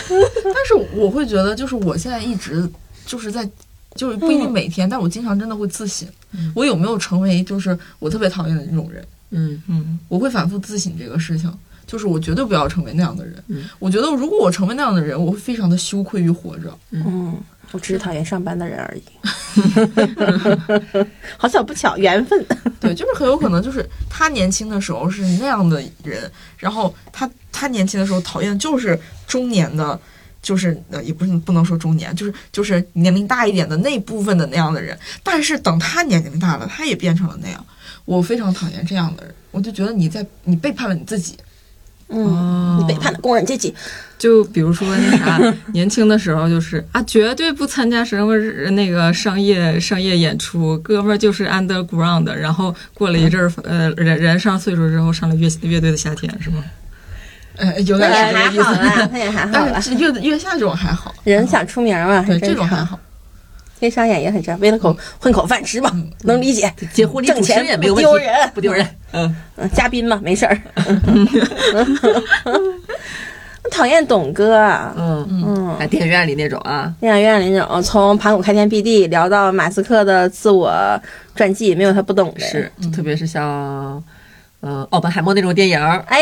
但是我会觉得，就是我现在一直就是在，就是不一定每天，但我经常真的会自省，我有没有成为就是我特别讨厌的那种人？嗯嗯，我会反复自省这个事情，就是我绝对不要成为那样的人。嗯我觉得如果我成为那样的人，我会非常的羞愧于活着。嗯，我只是讨厌上班的人而已。[LAUGHS] 好巧不巧，缘分。[LAUGHS] 对，就是很有可能就是他年轻的时候是那样的人，然后他他年轻的时候讨厌的就是中年的。就是呃，也不是不能说中年，就是就是年龄大一点的那部分的那样的人。但是等他年龄大了，他也变成了那样。我非常讨厌这样的人，我就觉得你在你背叛了你自己。嗯，你背叛了工人阶级。就比如说那啥，[LAUGHS] 年轻的时候就是啊，绝对不参加什么那个商业商业演出，哥们儿就是 underground。然后过了一阵儿，呃，人人上岁数之后上了乐乐队的夏天，是吗？呃，有点那也还儿这个意思。好啦，那也还好啦。但是月月下这种还好，人想出名嘛，对。这种还好。跟商演也很正常，为了口混口饭吃嘛，能理解。结婚挣钱也没有问题，不丢人不丢人。嗯，嗯，嘉宾嘛，没事儿。[LAUGHS] [LAUGHS] 讨厌董哥啊，嗯嗯，在电影院里那种啊，电影院里那种从盘古开天辟地聊到马斯克的自我传记，没有他不懂的。是，特别是像，嗯，奥本海默那种电影儿，哎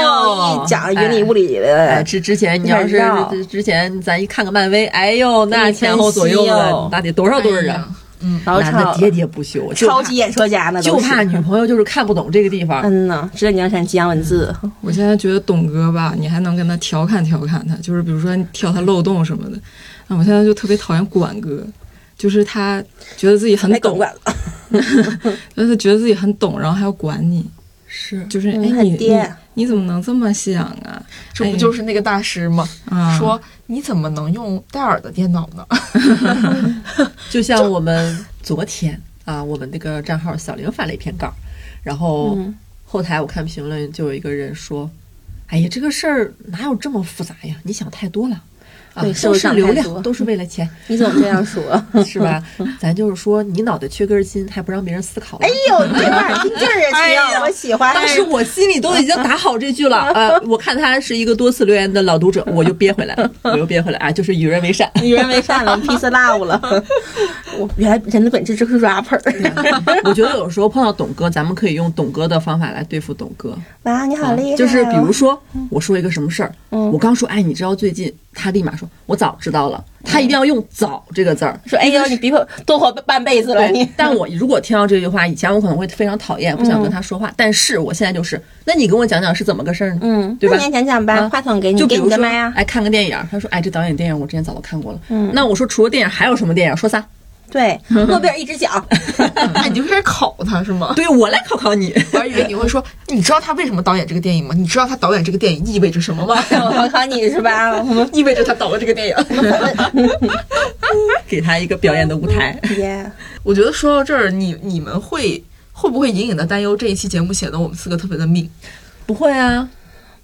呦，一讲云里雾里哎，的，之之前你要是之之前咱一看个漫威，哎呦，那前后左右那得多少对儿啊？嗯，老吵男的喋喋不休，超级演说家那都就是怕女朋友就是看不懂这个地方。嗯呐，指点江山，激扬文字。我现在觉得董哥吧，你还能跟他调侃调侃他，就是比如说你挑他漏洞什么的。那我现在就特别讨厌管哥，就是他觉得自己很懂，管了，[LAUGHS] 就是他觉得自己很懂，然后还要管你，[LAUGHS] 是，就是哎嗯你爹你怎么能这么想啊？这不就是那个大师吗？啊说你怎么能用戴尔的电脑呢？[LAUGHS] 就像我们昨天啊，我们那个账号小玲发了一篇稿，然后嗯后台我看评论就有一个人说：“哎呀，这个事儿哪有这么复杂呀？你想太多了。”啊对，都是流量，都是为了钱，你怎么这样说？[LAUGHS] 是吧？[LAUGHS] 咱就是说，你脑袋缺根筋，还不让别人思考了。哎呦，这话听劲儿啊，哎呀，我喜欢。当时我心里都已经打好这句了，呃，我看他是一个多次留言的老读者，我就憋回来了，我又憋回来啊，就是与人为善。与人为善了，peace love 了。[LAUGHS] 我原来人的本质就是 rapper。我觉得有时候碰到董哥，咱们可以用董哥的方法来对付董哥，哇，你好厉害哦！就是比如说我说一个什么事儿，嗯我刚说，哎，你知道最近，他立马说，我早知道了，他一定要用“早”这个字儿。说，哎呦，你比我多活半辈子了，你，。但我如果听到这句话，以前我可能会非常讨厌，不想跟他说话。但是我现在就是，那你跟我讲讲是怎么个事儿呢？嗯，对吧那你讲讲吧，啊话筒给你，给就比如说。哎，看个电影，他说，哎，这导演电影我之前早都看过了。嗯那我说除了电影还有什么电影？说仨。对，诺贝尔一直讲，那，[LAUGHS] 你就开始考他是吗？对我来考考你。我还以为你会说，你知道他为什么导演这个电影吗？你知道他导演这个电影意味着什么吗？我考考你是吧？我 [LAUGHS] 们意味着他导了这个电影。[LAUGHS] 给他一个表演的舞台。耶，我觉得说到这儿，你你们会会不会隐隐的担忧这一期节目显得我们四个特别的命？不会啊，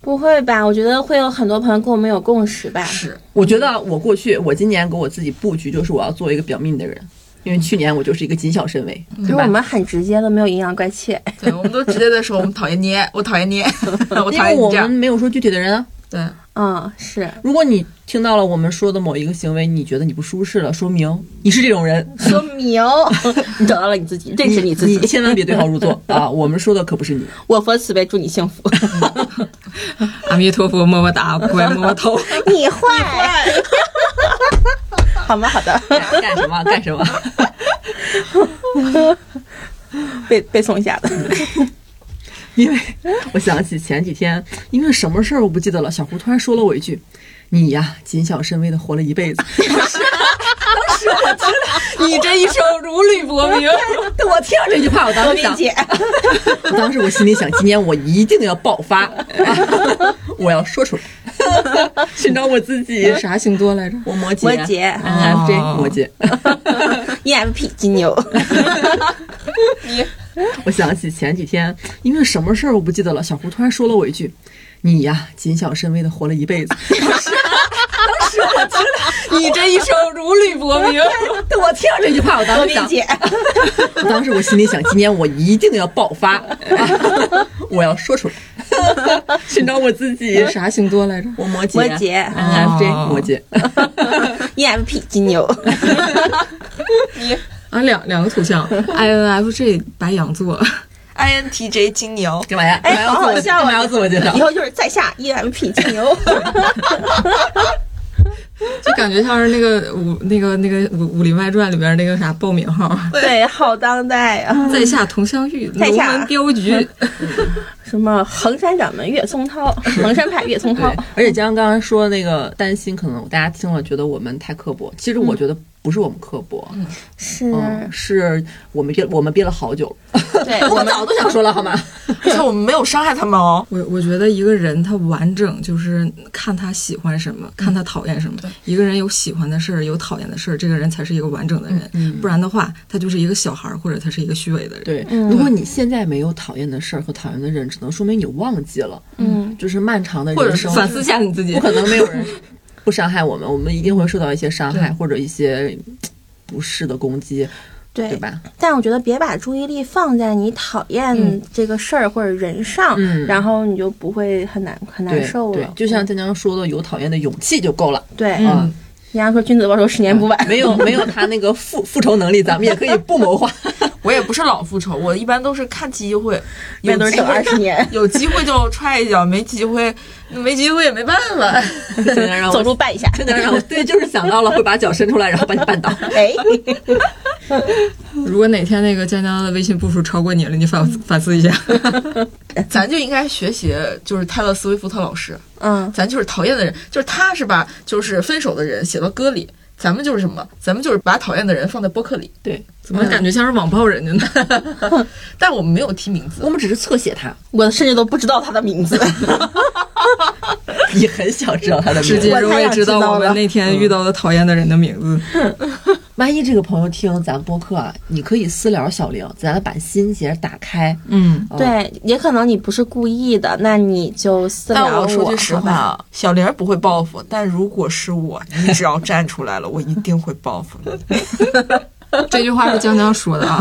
不会吧？我觉得会有很多朋友跟我们有共识吧？是，我觉得我过去，我今年给我自己布局就是我要做一个表命的人，因为去年我就是一个谨小慎微，对吧？可是我们很直接的，没有阴阳怪气。[LAUGHS] 对，我们都直接的说我们讨厌捏，[LAUGHS] 我讨厌捏，[LAUGHS] 我因为我讨厌你这样。们没有说具体的人啊。对，嗯，是，如果你听到了我们说的某一个行为，你觉得你不舒适了，说明你是这种人，说明你找到了你自己，认识你自己。你千万别对号入座啊！我们说的可不是你。我佛慈悲，祝你幸福。阿弥陀佛，么么哒，乖么么头。你坏，好吗？好的，干什么干什么？背背诵一下子。[LAUGHS] 因为我想起前几天，因为什么事儿我不记得了，小胡突然说了我一句：“你呀，谨小慎微的活了一辈子。”当时，当时我真的你这一生如履薄冰。我听到这句话，我当时想。当时我心里想，今年我一定要爆发，[LAUGHS] 我要说出来，[LAUGHS] 寻找我自己。啥星座来着？我摩羯，摩羯，NFJ 哦摩羯。[LAUGHS] ENFP 金牛，[LAUGHS] 我想起前几天，因为什么事儿我不记得了，小胡突然说了我一句：“你呀，谨小慎微的活了一辈子。”我听了，你这一生如履薄冰。我听到这句话，我当时理解。我 [LAUGHS] 当时我心里想，今年我一定要爆发，我要说出来，寻找我自己。啥星座来着？我摩羯，摩羯，NFJ 哦摩羯。[LAUGHS] ENFP 金牛，[LAUGHS] 你啊，两两个图像，INFJ 白羊座。INTJ 金牛，干嘛呀？哎好好笑啊干嘛要自我介绍以？后就是在下 ENFP 金牛。[LAUGHS] 就感觉像是那个武那个那个《武武林外传》里边那个啥报名号，对，好当代啊！在下佟湘玉，龙在下门镖局。什么衡山掌门岳松涛，衡山派岳松涛，，而且江刚刚说那个担心，可能大家听了觉得我们太刻薄，其实我觉得不是我们刻薄，是，嗯，是我们憋我们憋了好久了，对 [LAUGHS] 我早都想说了好吗？[LAUGHS] 而且我们没有伤害他们哦。我我觉得一个人他完整就是看他喜欢什么，看他讨厌什么。一个人有喜欢的事儿，有讨厌的事儿，这个人才是一个完整的人。不然的话，他就是一个小孩儿，或者他是一个虚伪的人。对，如果你现在没有讨厌的事儿和讨厌的人，只能说明你忘记了，嗯，就是漫长的或者是人生，反思一下你自己不。可能没有人不伤害我们，我们一定会受到一些伤害或者一些不适的攻击，对对吧？但我觉得别把注意力放在你讨厌这个事儿或者人上，嗯然后你就不会很难很难受了。，对就像江江说的，有讨厌的勇气就够了。对，啊嗯，人家说君子报仇十年不晚，没有没有他那个复复仇能力，咱们也可以不谋划。[LAUGHS] 我也不是老复仇，我一般都是看机会，那都是等有机会二十年，有机会就踹一脚，没机会没机会也没办法。江江让 [LAUGHS] 我走我路绊一下。江江让我对，就是想到了会把脚伸出来，然后把你绊倒。哎，[LAUGHS] 如果哪天那个江江的微信步数超过你了，你反反思一下。[LAUGHS] 咱就应该学习，就是泰勒·斯威夫特老师，嗯，咱就是讨厌的人，就是他是把就是分手的人写到歌里，咱们就是什么？咱们就是把讨厌的人放在播客里，对，怎么感觉像是网暴人家呢？[LAUGHS] 但我们没有提名字我。们只是侧写他，我甚至都不知道他的名字。[LAUGHS] 你很想知道他的名直接字。我也知道我们那天遇到的讨厌的人的名字。[LAUGHS] 万一这个朋友听咱播客啊，你可以私聊小玲，咱把心结打开。嗯，对，也可能你不是故意的，那你就私聊但我说句实话啊，小玲不会报复，但如果是我，你只要站出来了，我一定会报复你。[LAUGHS] [LAUGHS] 这句话是江江说的啊。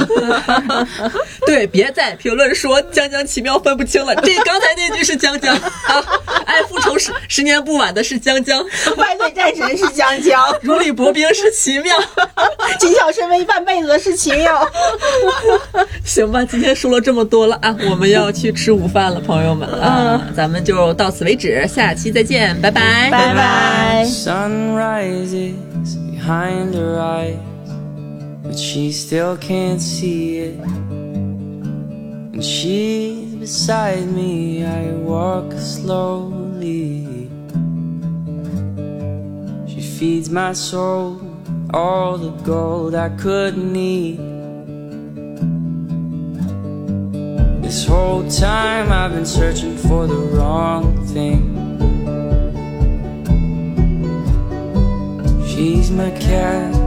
[LAUGHS] 对，别在评论说江江奇妙分不清了，这刚才那句是江江，啊、[LAUGHS] 爱复仇十十年不晚的是江江，万岁战神是江江，如履薄冰是奇妙。谨小慎微半辈子的是奇妙。行吧，今天说了这么多了啊，我们要去吃午饭了，朋友们啊，咱们就到此为止，下期再见，拜拜，拜拜。Sun rises behind her eyes, but she still can't see it. And she's beside me, I walk slowly. She feeds my soul all the gold I could need. This whole time I've been searching for the wrong thing. She's my captain,